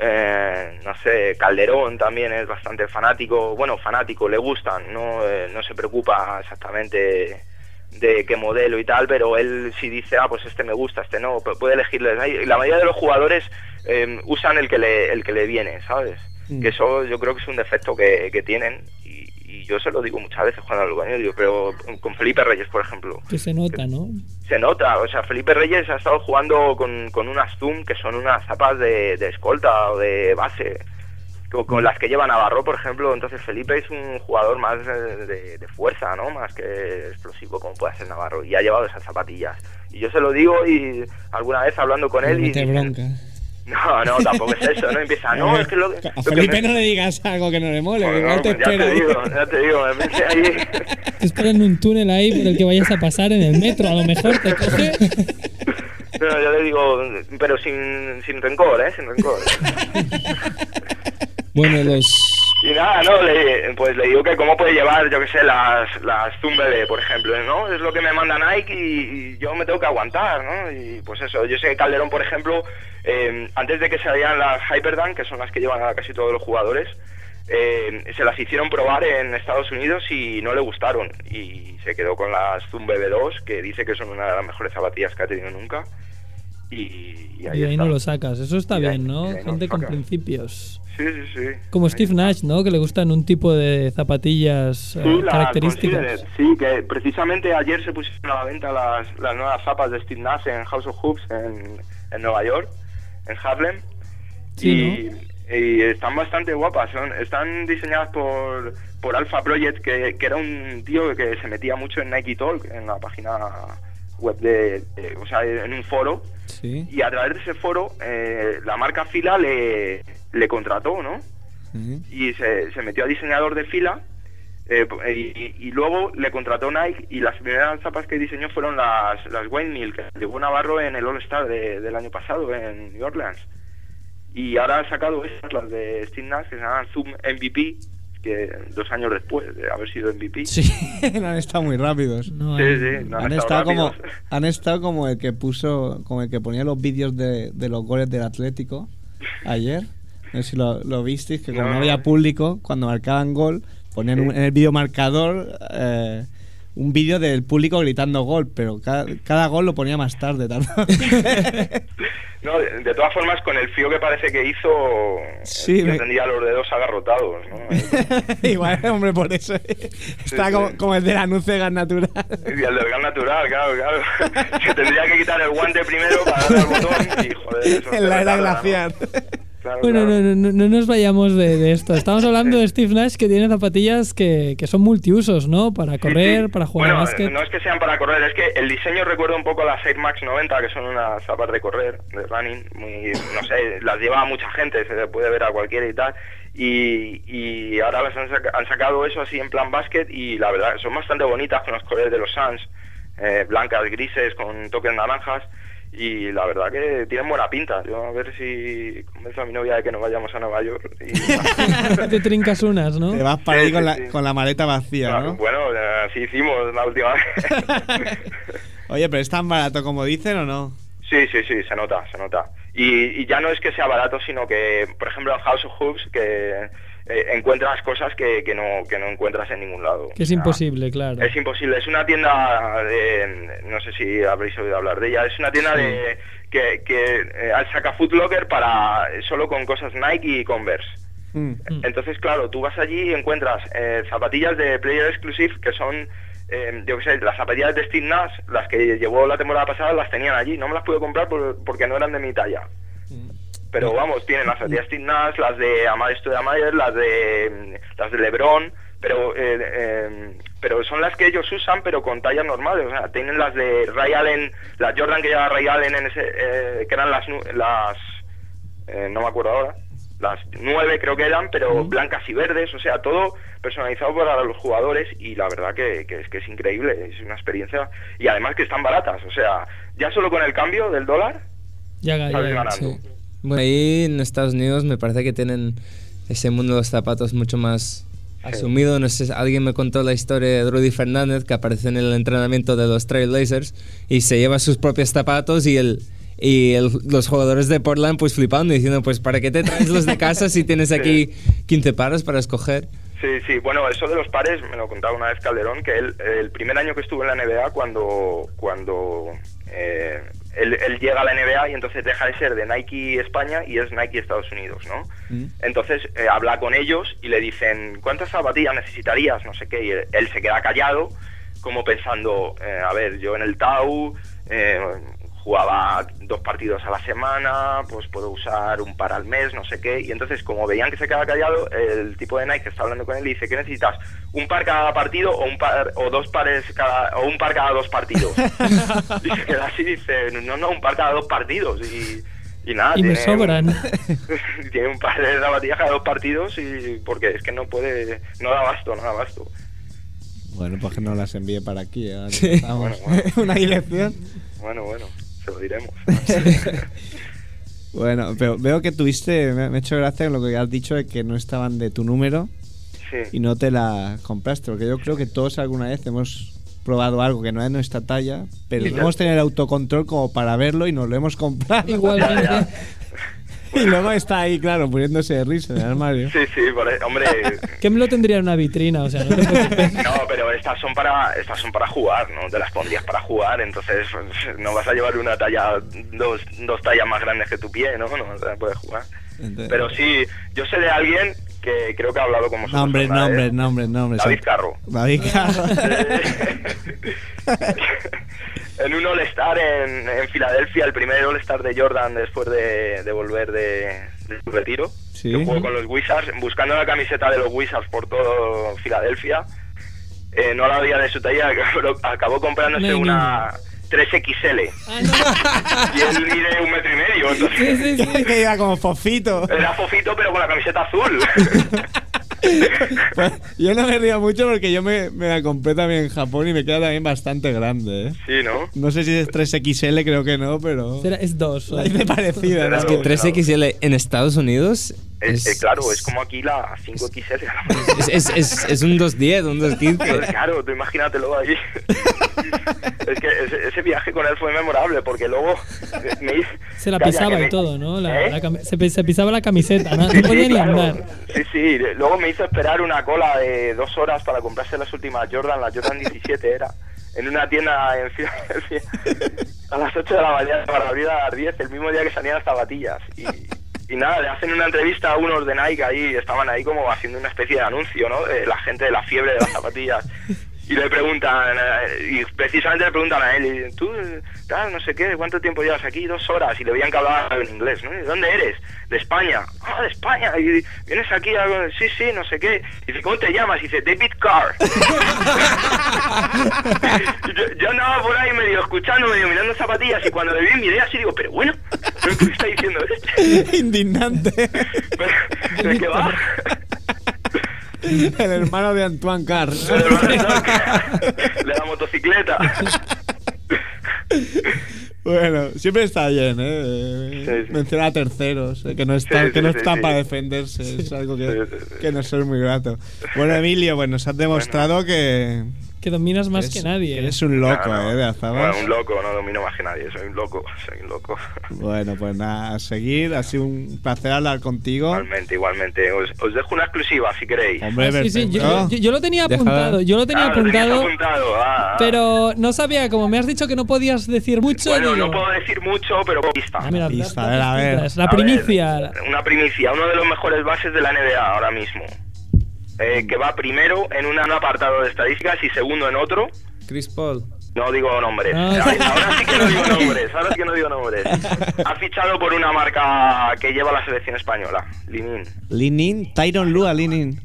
Eh, no sé, Calderón también es bastante fanático. Bueno, fanático, le gustan, no, Eh, no se preocupa exactamente de qué modelo y tal, pero él si dice, ah, pues este me gusta, este no, pu- puede elegirles. Hay- La mayoría de los jugadores eh, usan el que le, el que le viene, ¿sabes? Mm. Que eso yo creo que es un defecto que, que tienen y, y yo se lo digo muchas veces cuando lo baño, digo, pero con Felipe Reyes, por ejemplo, Que se nota, ¿no? se nota, o sea, Felipe Reyes ha estado jugando con, con unas Zoom que son unas zapas de, de escolta o de base, con, con las que lleva Navarro, por ejemplo. Entonces, Felipe es un jugador más de, fuerza, ¿no? Más que explosivo, como puede ser Navarro, y ha llevado esas zapatillas. Y yo se lo digo y alguna vez hablando con él y. No, no, tampoco es eso, ¿no? Empieza, no, es que lo, A [LAUGHS] que Felipe me- no le digas algo que no le mole, Bueno, igual te pues ya te digo, ya te digo, me mete ahí. [LAUGHS] Te esperan un túnel ahí por el que vayas a pasar en el metro. A lo mejor te coge. [LAUGHS] No, yo le digo, pero sin, sin rencor, ¿eh? Sin rencor. Bueno, los. Y nada, no, le, pues le digo que cómo puede llevar, yo que sé, las, las BB, por ejemplo, ¿no? Es lo que me manda Nike y, y yo me tengo que aguantar, ¿no? Y pues eso, yo sé que Calderón, por ejemplo, eh, antes de que salieran las Hyperdunk, que son las que llevan a casi todos los jugadores, eh, se las hicieron probar en Estados Unidos y no le gustaron. Y se quedó con las Zoom BB2, que dice que son una de las mejores zapatillas que ha tenido nunca. Y, y ahí, Y ahí está. no lo sacas. Eso está bien, ¿no? ahí Gente con principios. Sí, sí, sí. Como Steve. Nash, ¿no? Que le gustan un tipo de zapatillas eh, la características. Considered, sí, que precisamente ayer se pusieron a la venta las, las nuevas zapas de Steve Nash en House of Hoops en, en Nueva York, en Harlem. Sí, y, y están bastante guapas. Son, están diseñadas por, por Alpha Project, que, que era un tío que se metía mucho en Nike Talk, en la página web de, de- o sea, en un foro. Sí. Y a través de ese foro, eh, la marca Fila le, le contrató, ¿no? Y se, se metió a diseñador de fila eh, y, y luego le contrató Nike y las primeras zapas que diseñó fueron las, las Wayne Mill que llevó Navarro en el All Star de- del año pasado en New Orleans y ahora han sacado estas las de Steve Nash que se llaman Zoom MVP que dos años después de haber sido MVP Sí, [LAUGHS] no han estado muy rápidos. No, sí, sí, no Han estado, como, rápidos. [LAUGHS] han estado como el que puso, como el que ponía los vídeos de, de los goles del Atlético ayer. No sé si lo, lo visteis, que como no, No. había público, cuando marcaban gol, ponían un- en el vídeo marcador eh, un vídeo del público gritando gol, pero cada, cada gol lo ponía más tarde. [LAUGHS] No, de, todas formas con el fío que parece que hizo Sí, yo me- tendría los dedos agarrotados ¿no? [LAUGHS] Igual, hombre, por eso. Está como, sí. como el del anuncio de gas natural. Y el del gas natural, claro, claro. [LAUGHS] Se tendría que quitar el guante primero para darle al botón y joder. eso en la era retarda, ¿no? Claro, Bueno, claro. no, no, no, no nos vayamos de, de esto. Estamos [LAUGHS] hablando de Steve Nash que tiene zapatillas que, que son multiusos, ¿no? Para correr, sí. para jugar bueno, a básquet. No es que sean para correr, es que el diseño recuerda un poco a las Air Max 90, que son unas zapas de correr, de running, muy, no sé, las lleva mucha gente, se le puede ver a cualquiera y tal. Y, y ahora las han, saca- han sacado eso así en plan básquet y la verdad son bastante bonitas con los colores de los Suns, eh, blancas, grises, con toques naranjas. Y la verdad que tienen buena pinta. Yo a ver si convenzo a mi novia de que nos vayamos a Nueva York. Y... [LAUGHS] Te trincas unas, ¿no? Te vas para ahí Sí, con, sí, la, sí. con la maleta vacía, Claro, ¿no? Bueno, así hicimos la última vez. [LAUGHS] Oye, pero es tan barato como dicen o no? Sí, sí, sí, se nota, se nota. Y, y ya no es que sea barato, sino que, por ejemplo, House of Hoops, que eh, encuentras cosas que, que, no, que no encuentras en ningún lado. Que es O sea, imposible, claro. Es imposible. Es una tienda de. No sé si habréis oído hablar de ella. Es una tienda de que, que eh, saca Foot Locker para, solo con cosas Nike y Converse. Mm. Mm. Entonces, claro, tú vas allí y encuentras eh, zapatillas de Player Exclusive que son, eh, yo qué sé, las zapatillas de Steve Nash, las que llevó la temporada pasada, las tenían allí. No me las pude comprar por- porque no eran de mi talla. Pero vamos, tienen las zapatillas Steve Nash, las de Amade Stoudemire, las de mm, las de LeBron, pero eh, eh, pero son las que ellos usan, pero con tallas normales. O sea, tienen las de Ray Allen, las Jordan que lleva Ray Allen en ese, eh, que eran las las eh, no me acuerdo ahora, las nueve creo que eran, pero blancas y verdes, o sea, todo personalizado para los jugadores y la verdad que, que es que es increíble, es una experiencia y además que están baratas, o sea, ya solo con el cambio del dólar Ya, ya, sales ya. ganando. Sí. Bueno, ahí en Estados Unidos me parece que tienen ese mundo de los zapatos mucho más asumido. No sé, alguien me contó la historia de Rudy Fernández que aparece en el entrenamiento de los Trailblazers y se lleva sus propios zapatos y el y el- los jugadores de Portland pues flipando diciendo pues para qué te traes los de casa si tienes aquí 15 pares para escoger. Sí, sí, bueno, eso de los pares me lo contaba una vez Calderón, que él, el primer año que estuvo en la NBA, cuando, cuando eh, él, él llega a la NBA y entonces deja de ser de Nike España y es Nike Estados Unidos, ¿no? Mm. Entonces eh, habla con ellos y le dicen, ¿cuántas zapatillas necesitarías? No sé qué, y él, él se queda callado, como pensando, eh, a ver, yo en el Tau eh, jugaba dos partidos a la semana, pues puedo usar un par al mes, no sé qué, y entonces como veían que se queda callado, el tipo de Nike que está hablando con él y dice, ¿qué necesitas? ¿Un par cada partido o un par o dos pares cada o un par cada dos partidos? [LAUGHS] y se queda así y dice, no, no, un par cada dos partidos y y nada, Y me tiene un- sobran. [LAUGHS] tiene un par de zapatillas cada dos partidos y porque es que no puede, no da abasto, no da abasto. Bueno, pues que no las envíe para aquí. ¿eh? Sí. Estamos- Bueno, bueno. [LAUGHS] Una dirección. Bueno, bueno, se lo diremos. [LAUGHS] Bueno, pero veo que tuviste, me me ha hecho gracia lo que has dicho de que no estaban de tu número Sí. y no te la compraste, porque yo creo que todos alguna vez hemos probado algo que no es nuestra talla, pero no hemos tenido el autocontrol como para verlo y nos lo hemos comprado. Igualmente. [LAUGHS] [LAUGHS] y luego está ahí, claro, poniéndose de risa en el armario. Sí, sí, por ahí- hombre, [LAUGHS] ¿Qué me lo tendría en una vitrina? O sea, no te preocupes. [LAUGHS] no, pero estas son para estas son para jugar, ¿no? Te las pondrías para jugar, entonces pues, no vas a llevar una talla dos, dos tallas más grandes que tu pie, ¿no? No te la puedes jugar. Entonces- Pero sí, yo sé de alguien que creo que ha hablado con vosotros. Nombres, vez. nombres, nombres. David Carro. David Carro. [LAUGHS] en un All-Star en, en Filadelfia, el primer All-Star de Jordan después de, de volver de, de su retiro. Sí. que jugó con los Wizards, buscando la camiseta de los Wizards por todo Filadelfia. Eh, no la había de su talla, [LAUGHS] pero acabó comprándose No, una 3XL. [LAUGHS] y él mide un metro y medio, entonces Sí, sí, sí. que iba como fofito. era fofito pero con la camiseta azul. [LAUGHS] Pues, yo no me río mucho porque yo me, me la compré también en Japón y me queda también bastante grande, ¿eh? sí, ¿no? No sé si es 3XL, creo que no, pero... Será- Es dos. [LAUGHS] La hice parecida, ¿no? Es Que 3XL en Estados Unidos Es- eh, claro, es como aquí la 5XL. [LAUGHS] es, es, es, es un 210, un 215. Claro, tú imagínatelo ahí. [LAUGHS] es que ese, ese viaje con él fue memorable porque luego me hizo- Se la pisaba y me- todo, ¿no? La- ¿Eh? la se, pi- se pisaba la camiseta, ¿no? Sí, No podía sí, ni claro. andar. Sí, sí. Luego me hizo esperar una cola de dos horas para comprarse las últimas Jordan, las Jordan 17 era. En una tienda en Filadelfia a las 8 de la mañana para abrir a las 10, el mismo día que salían las zapatillas. Y, y nada, le hacen una entrevista a unos de Nike ahí, estaban ahí como haciendo una especie de anuncio, ¿no? De la gente de la fiebre de las zapatillas. [LAUGHS] Y le preguntan, eh, y precisamente le preguntan a él, y, tú, tal, no sé qué, ¿cuánto tiempo llevas aquí? Dos horas. Y le veían que hablaba en inglés, ¿no? ¿Y ¿De dónde eres? De España. Ah, de España. Y vienes aquí a... Sí, sí, no sé qué. Y dice, ¿cómo te llamas? Y dice, David Carr. [LAUGHS] [LAUGHS] Yo, yo andaba por ahí medio escuchando, medio mirando zapatillas, y cuando le vi mi idea así digo, pero bueno, ¿pero ¿qué está diciendo este? [LAUGHS] Indignante. Pero, ¿De qué va? [LAUGHS] el hermano de Antoine Carr. De la motocicleta. Bueno, siempre está bien, ¿eh? Sí, sí. Mencionar a terceros, eh, que no está, Sí, que no sí, está sí. para defenderse. Es algo que, que nos es muy grato. Bueno, Emilio, pues nos has demostrado que, Que dominas más eres, que nadie. eres un loco, No, no. ¿eh? De Azabas. Bueno, un loco, no domino más que nadie, soy un loco, [LAUGHS] soy un loco. Bueno, pues nada, a seguir. Ha sido un placer hablar contigo. Igualmente, igualmente. Os, os dejo una exclusiva si queréis. Hombre, Ah, sí, sí, yo, perfecto. yo- yo lo tenía apuntado, yo lo tenía Ah, lo apuntado, ah, ah. pero no sabía, como me has dicho que no podías decir mucho, Bueno, digo, no puedo decir mucho, pero pista. ah, mira, Pista, da- a ver, a. La ver, primicia. una primicia, uno de los mejores bases de la NBA ahora mismo. Eh, que va primero en un apartado de estadísticas y segundo en otro. Chris Paul. No digo nombres. Ah. Ahora, sí que no digo [LAUGHS] nombres. Ahora sí que no digo nombres. Ha fichado por una marca que lleva la selección española, Linin. Linin, Tyron Lua, Linin.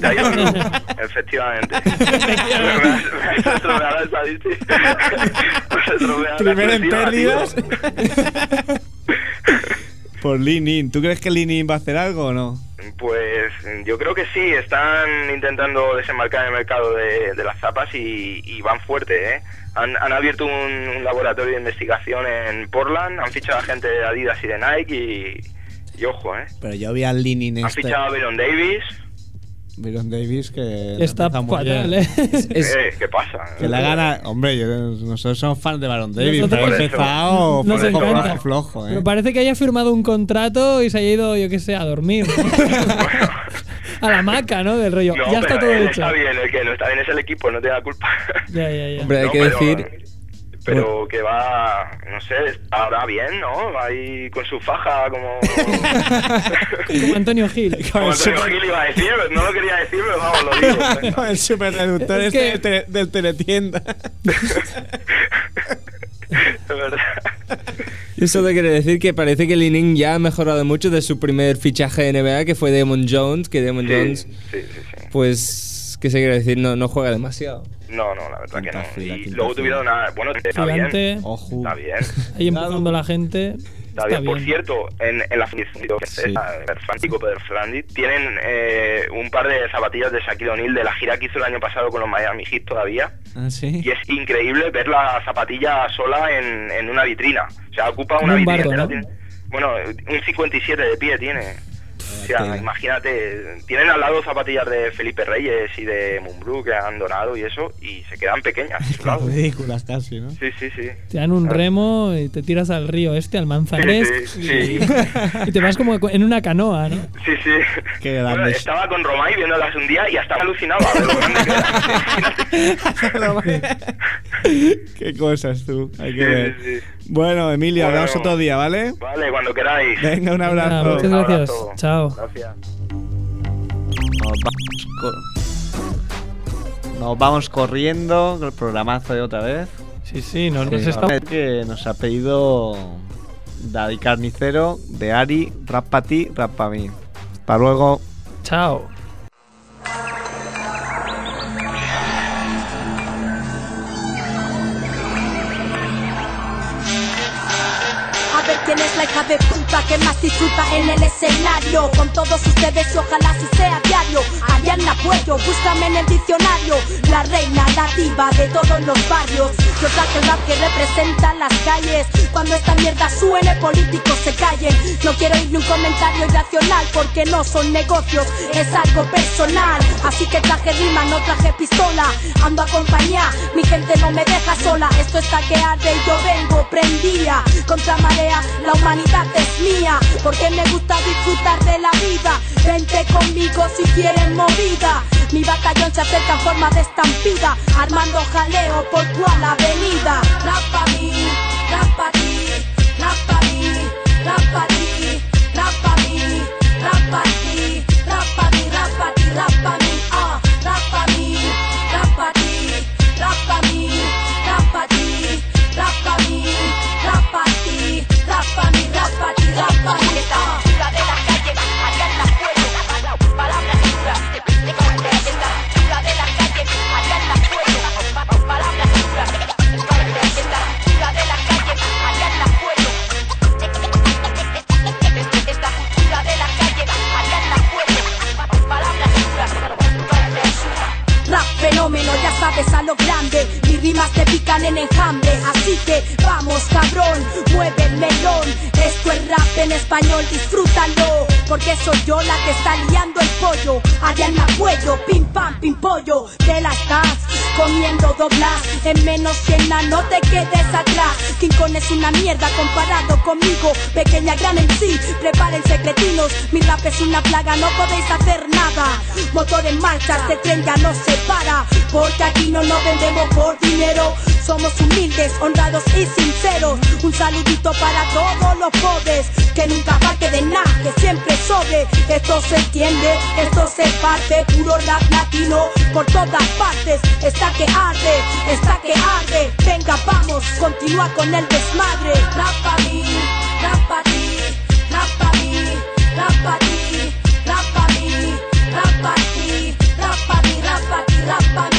Tyron Lue, [LAUGHS] Efectivamente. [LAUGHS] Primero en pérdidas. Por Linin. ¿Tú crees que Linin va a hacer algo o no? Pues yo creo que sí, están intentando desembarcar el mercado de, de las zapas y, y van fuerte, ¿eh? Han, han abierto un, un laboratorio de investigación en Portland, han fichado a gente de Adidas y de Nike y, y ojo, ¿eh? Pero yo vi al Linin Han este. fichado a Byron Davis. Byron Davis que. Está fatal, bien. ¿eh? Es- Eh, ¿Qué pasa? Que la gana. Hombre, yo- nosotros somos fans de Baron Davis. Nosotros- pero empezado Nos flojo, encanta. flojo, flojo, ¿eh? Pero parece que haya firmado un contrato y se haya ido, yo qué sé, a dormir. [LAUGHS] a la maca, ¿no? Del rollo. No, ya está pero todo él hecho. Está bien, el que no está bien es el equipo, no tiene la culpa. Ya, ya, ya. Hombre, hay No, que pero- decir pero que va, no sé, ahora bien, ¿no? Ahí con su faja como... [LAUGHS] Como Antonio Gil. [LAUGHS] como Antonio Gil iba a decir, no lo quería decir, pero vamos, lo digo. [LAUGHS] Con el super reductor Es este que- del, tele- del teletienda. Es verdad. Yo solo quiero decir que parece que Lining ya ha mejorado mucho de su primer fichaje de NBA, que fue Damon Jones, que Damon Sí, Jones, sí, sí, sí. pues, ¿qué se quiere decir? No, no juega demasiado. No, no, la verdad que no. fila, Y luego fila. tuvieron a... Bueno, está Gigante. bien. Ojo. Está bien. [LAUGHS] Ahí empujando a la gente. Está bien. Por cierto, en, en la fundición Sí. Perflandi, tienen eh, un par de zapatillas de Shaquille O'Neal de la gira que hizo el año pasado con los Miami Heat todavía. Ah, sí. Y es increíble ver la zapatilla sola en, en una vitrina. O sea, ocupa una un vitrina. barco, entera, ¿no? tiene- bueno, un 57 de pie tiene. O sea, imagínate, tienen al lado zapatillas de Felipe Reyes y de Mumbrú que han donado y eso, y se quedan pequeñas. Ridículas casi, ¿no? Sí, sí, sí. Te dan un remo y te tiras al río este, al Manzanares. Sí, y- sí, [LAUGHS] Y, te vas como en una canoa, ¿no? Sí, sí. Qué Bueno, estaba con Romay viéndolas un día y hasta alucinaba de lo grande que era. [LAUGHS] Qué cosas tú. Hay que Sí, ver. sí, sí. Bueno, Emilio, Bueno. hablamos otro día, ¿vale? Vale, cuando queráis. Venga, un abrazo. Venga, muchas gracias. abrazo. Chao. Gracias. Nos vamos, co- Nos vamos corriendo con el programazo de otra vez. Sí, sí, no, nos Sí. A ver, que nos ha pedido Daddy Carnicero de Ari, rap pa' ti, rap pa' mí. Hasta luego. Chao. A ver quién es la hija puta que más disfruta en el escenario. Con todos ustedes y ojalá así sea diario. Ariana Puello, búscame en el diccionario. La reina, la diva de todos los barrios. Yo traje el rap que representa las calles. Cuando esta mierda suene, políticos se callen. No quiero oír ni un comentario irracional Porque no son negocios, es algo personal. Así que traje rima, no traje pistola. Ando acompañada, mi gente no me deja sola. Esto está que arde y yo vengo prendía Contra marea, la humanidad es mía Porque me gusta disfrutar de la vida Vente conmigo si quieren movida Mi batallón se acerca en forma de estampida Armando jaleo por toda la avenida Rap pa' mí, rap pa' ti, rap pa' mí, rap pa' ti, rap pa' mí, rap pa' ti, rap pa' mí, rap pa' ti, rap pa' mí, ah, rap pa' mí, rap pa' ti, rap pa' mí, rap pa' ti, rap pa' mí, rap pa' ti, rap pa' ti, rap pa' soy yo la que está liando el pollo. Ariana Cuello, pim pam, pim pollo. Te la estás comiendo doblas En menos que nada, no te quedes atrás. King Kong es una mierda comparado conmigo. Pequeña gran en sí, prepárense cretinos Mi rap es una plaga, no podéis hacer nada. Motor en marcha, este tren ya no se para porque aquí no nos vendemos por dinero. Somos humildes, honrados y sinceros. Un saludito para todos los pobres, que nunca parte de nada, que siempre sobre. Esto se entiende, esto se parte, puro rap latino por todas partes. Está que arde, está que arde. Venga, vamos, continúa con el desmadre. Rap para mí, rap ti, rap para mí, rap ti, rap para mí, rap ti, rap ti, rap ti, rap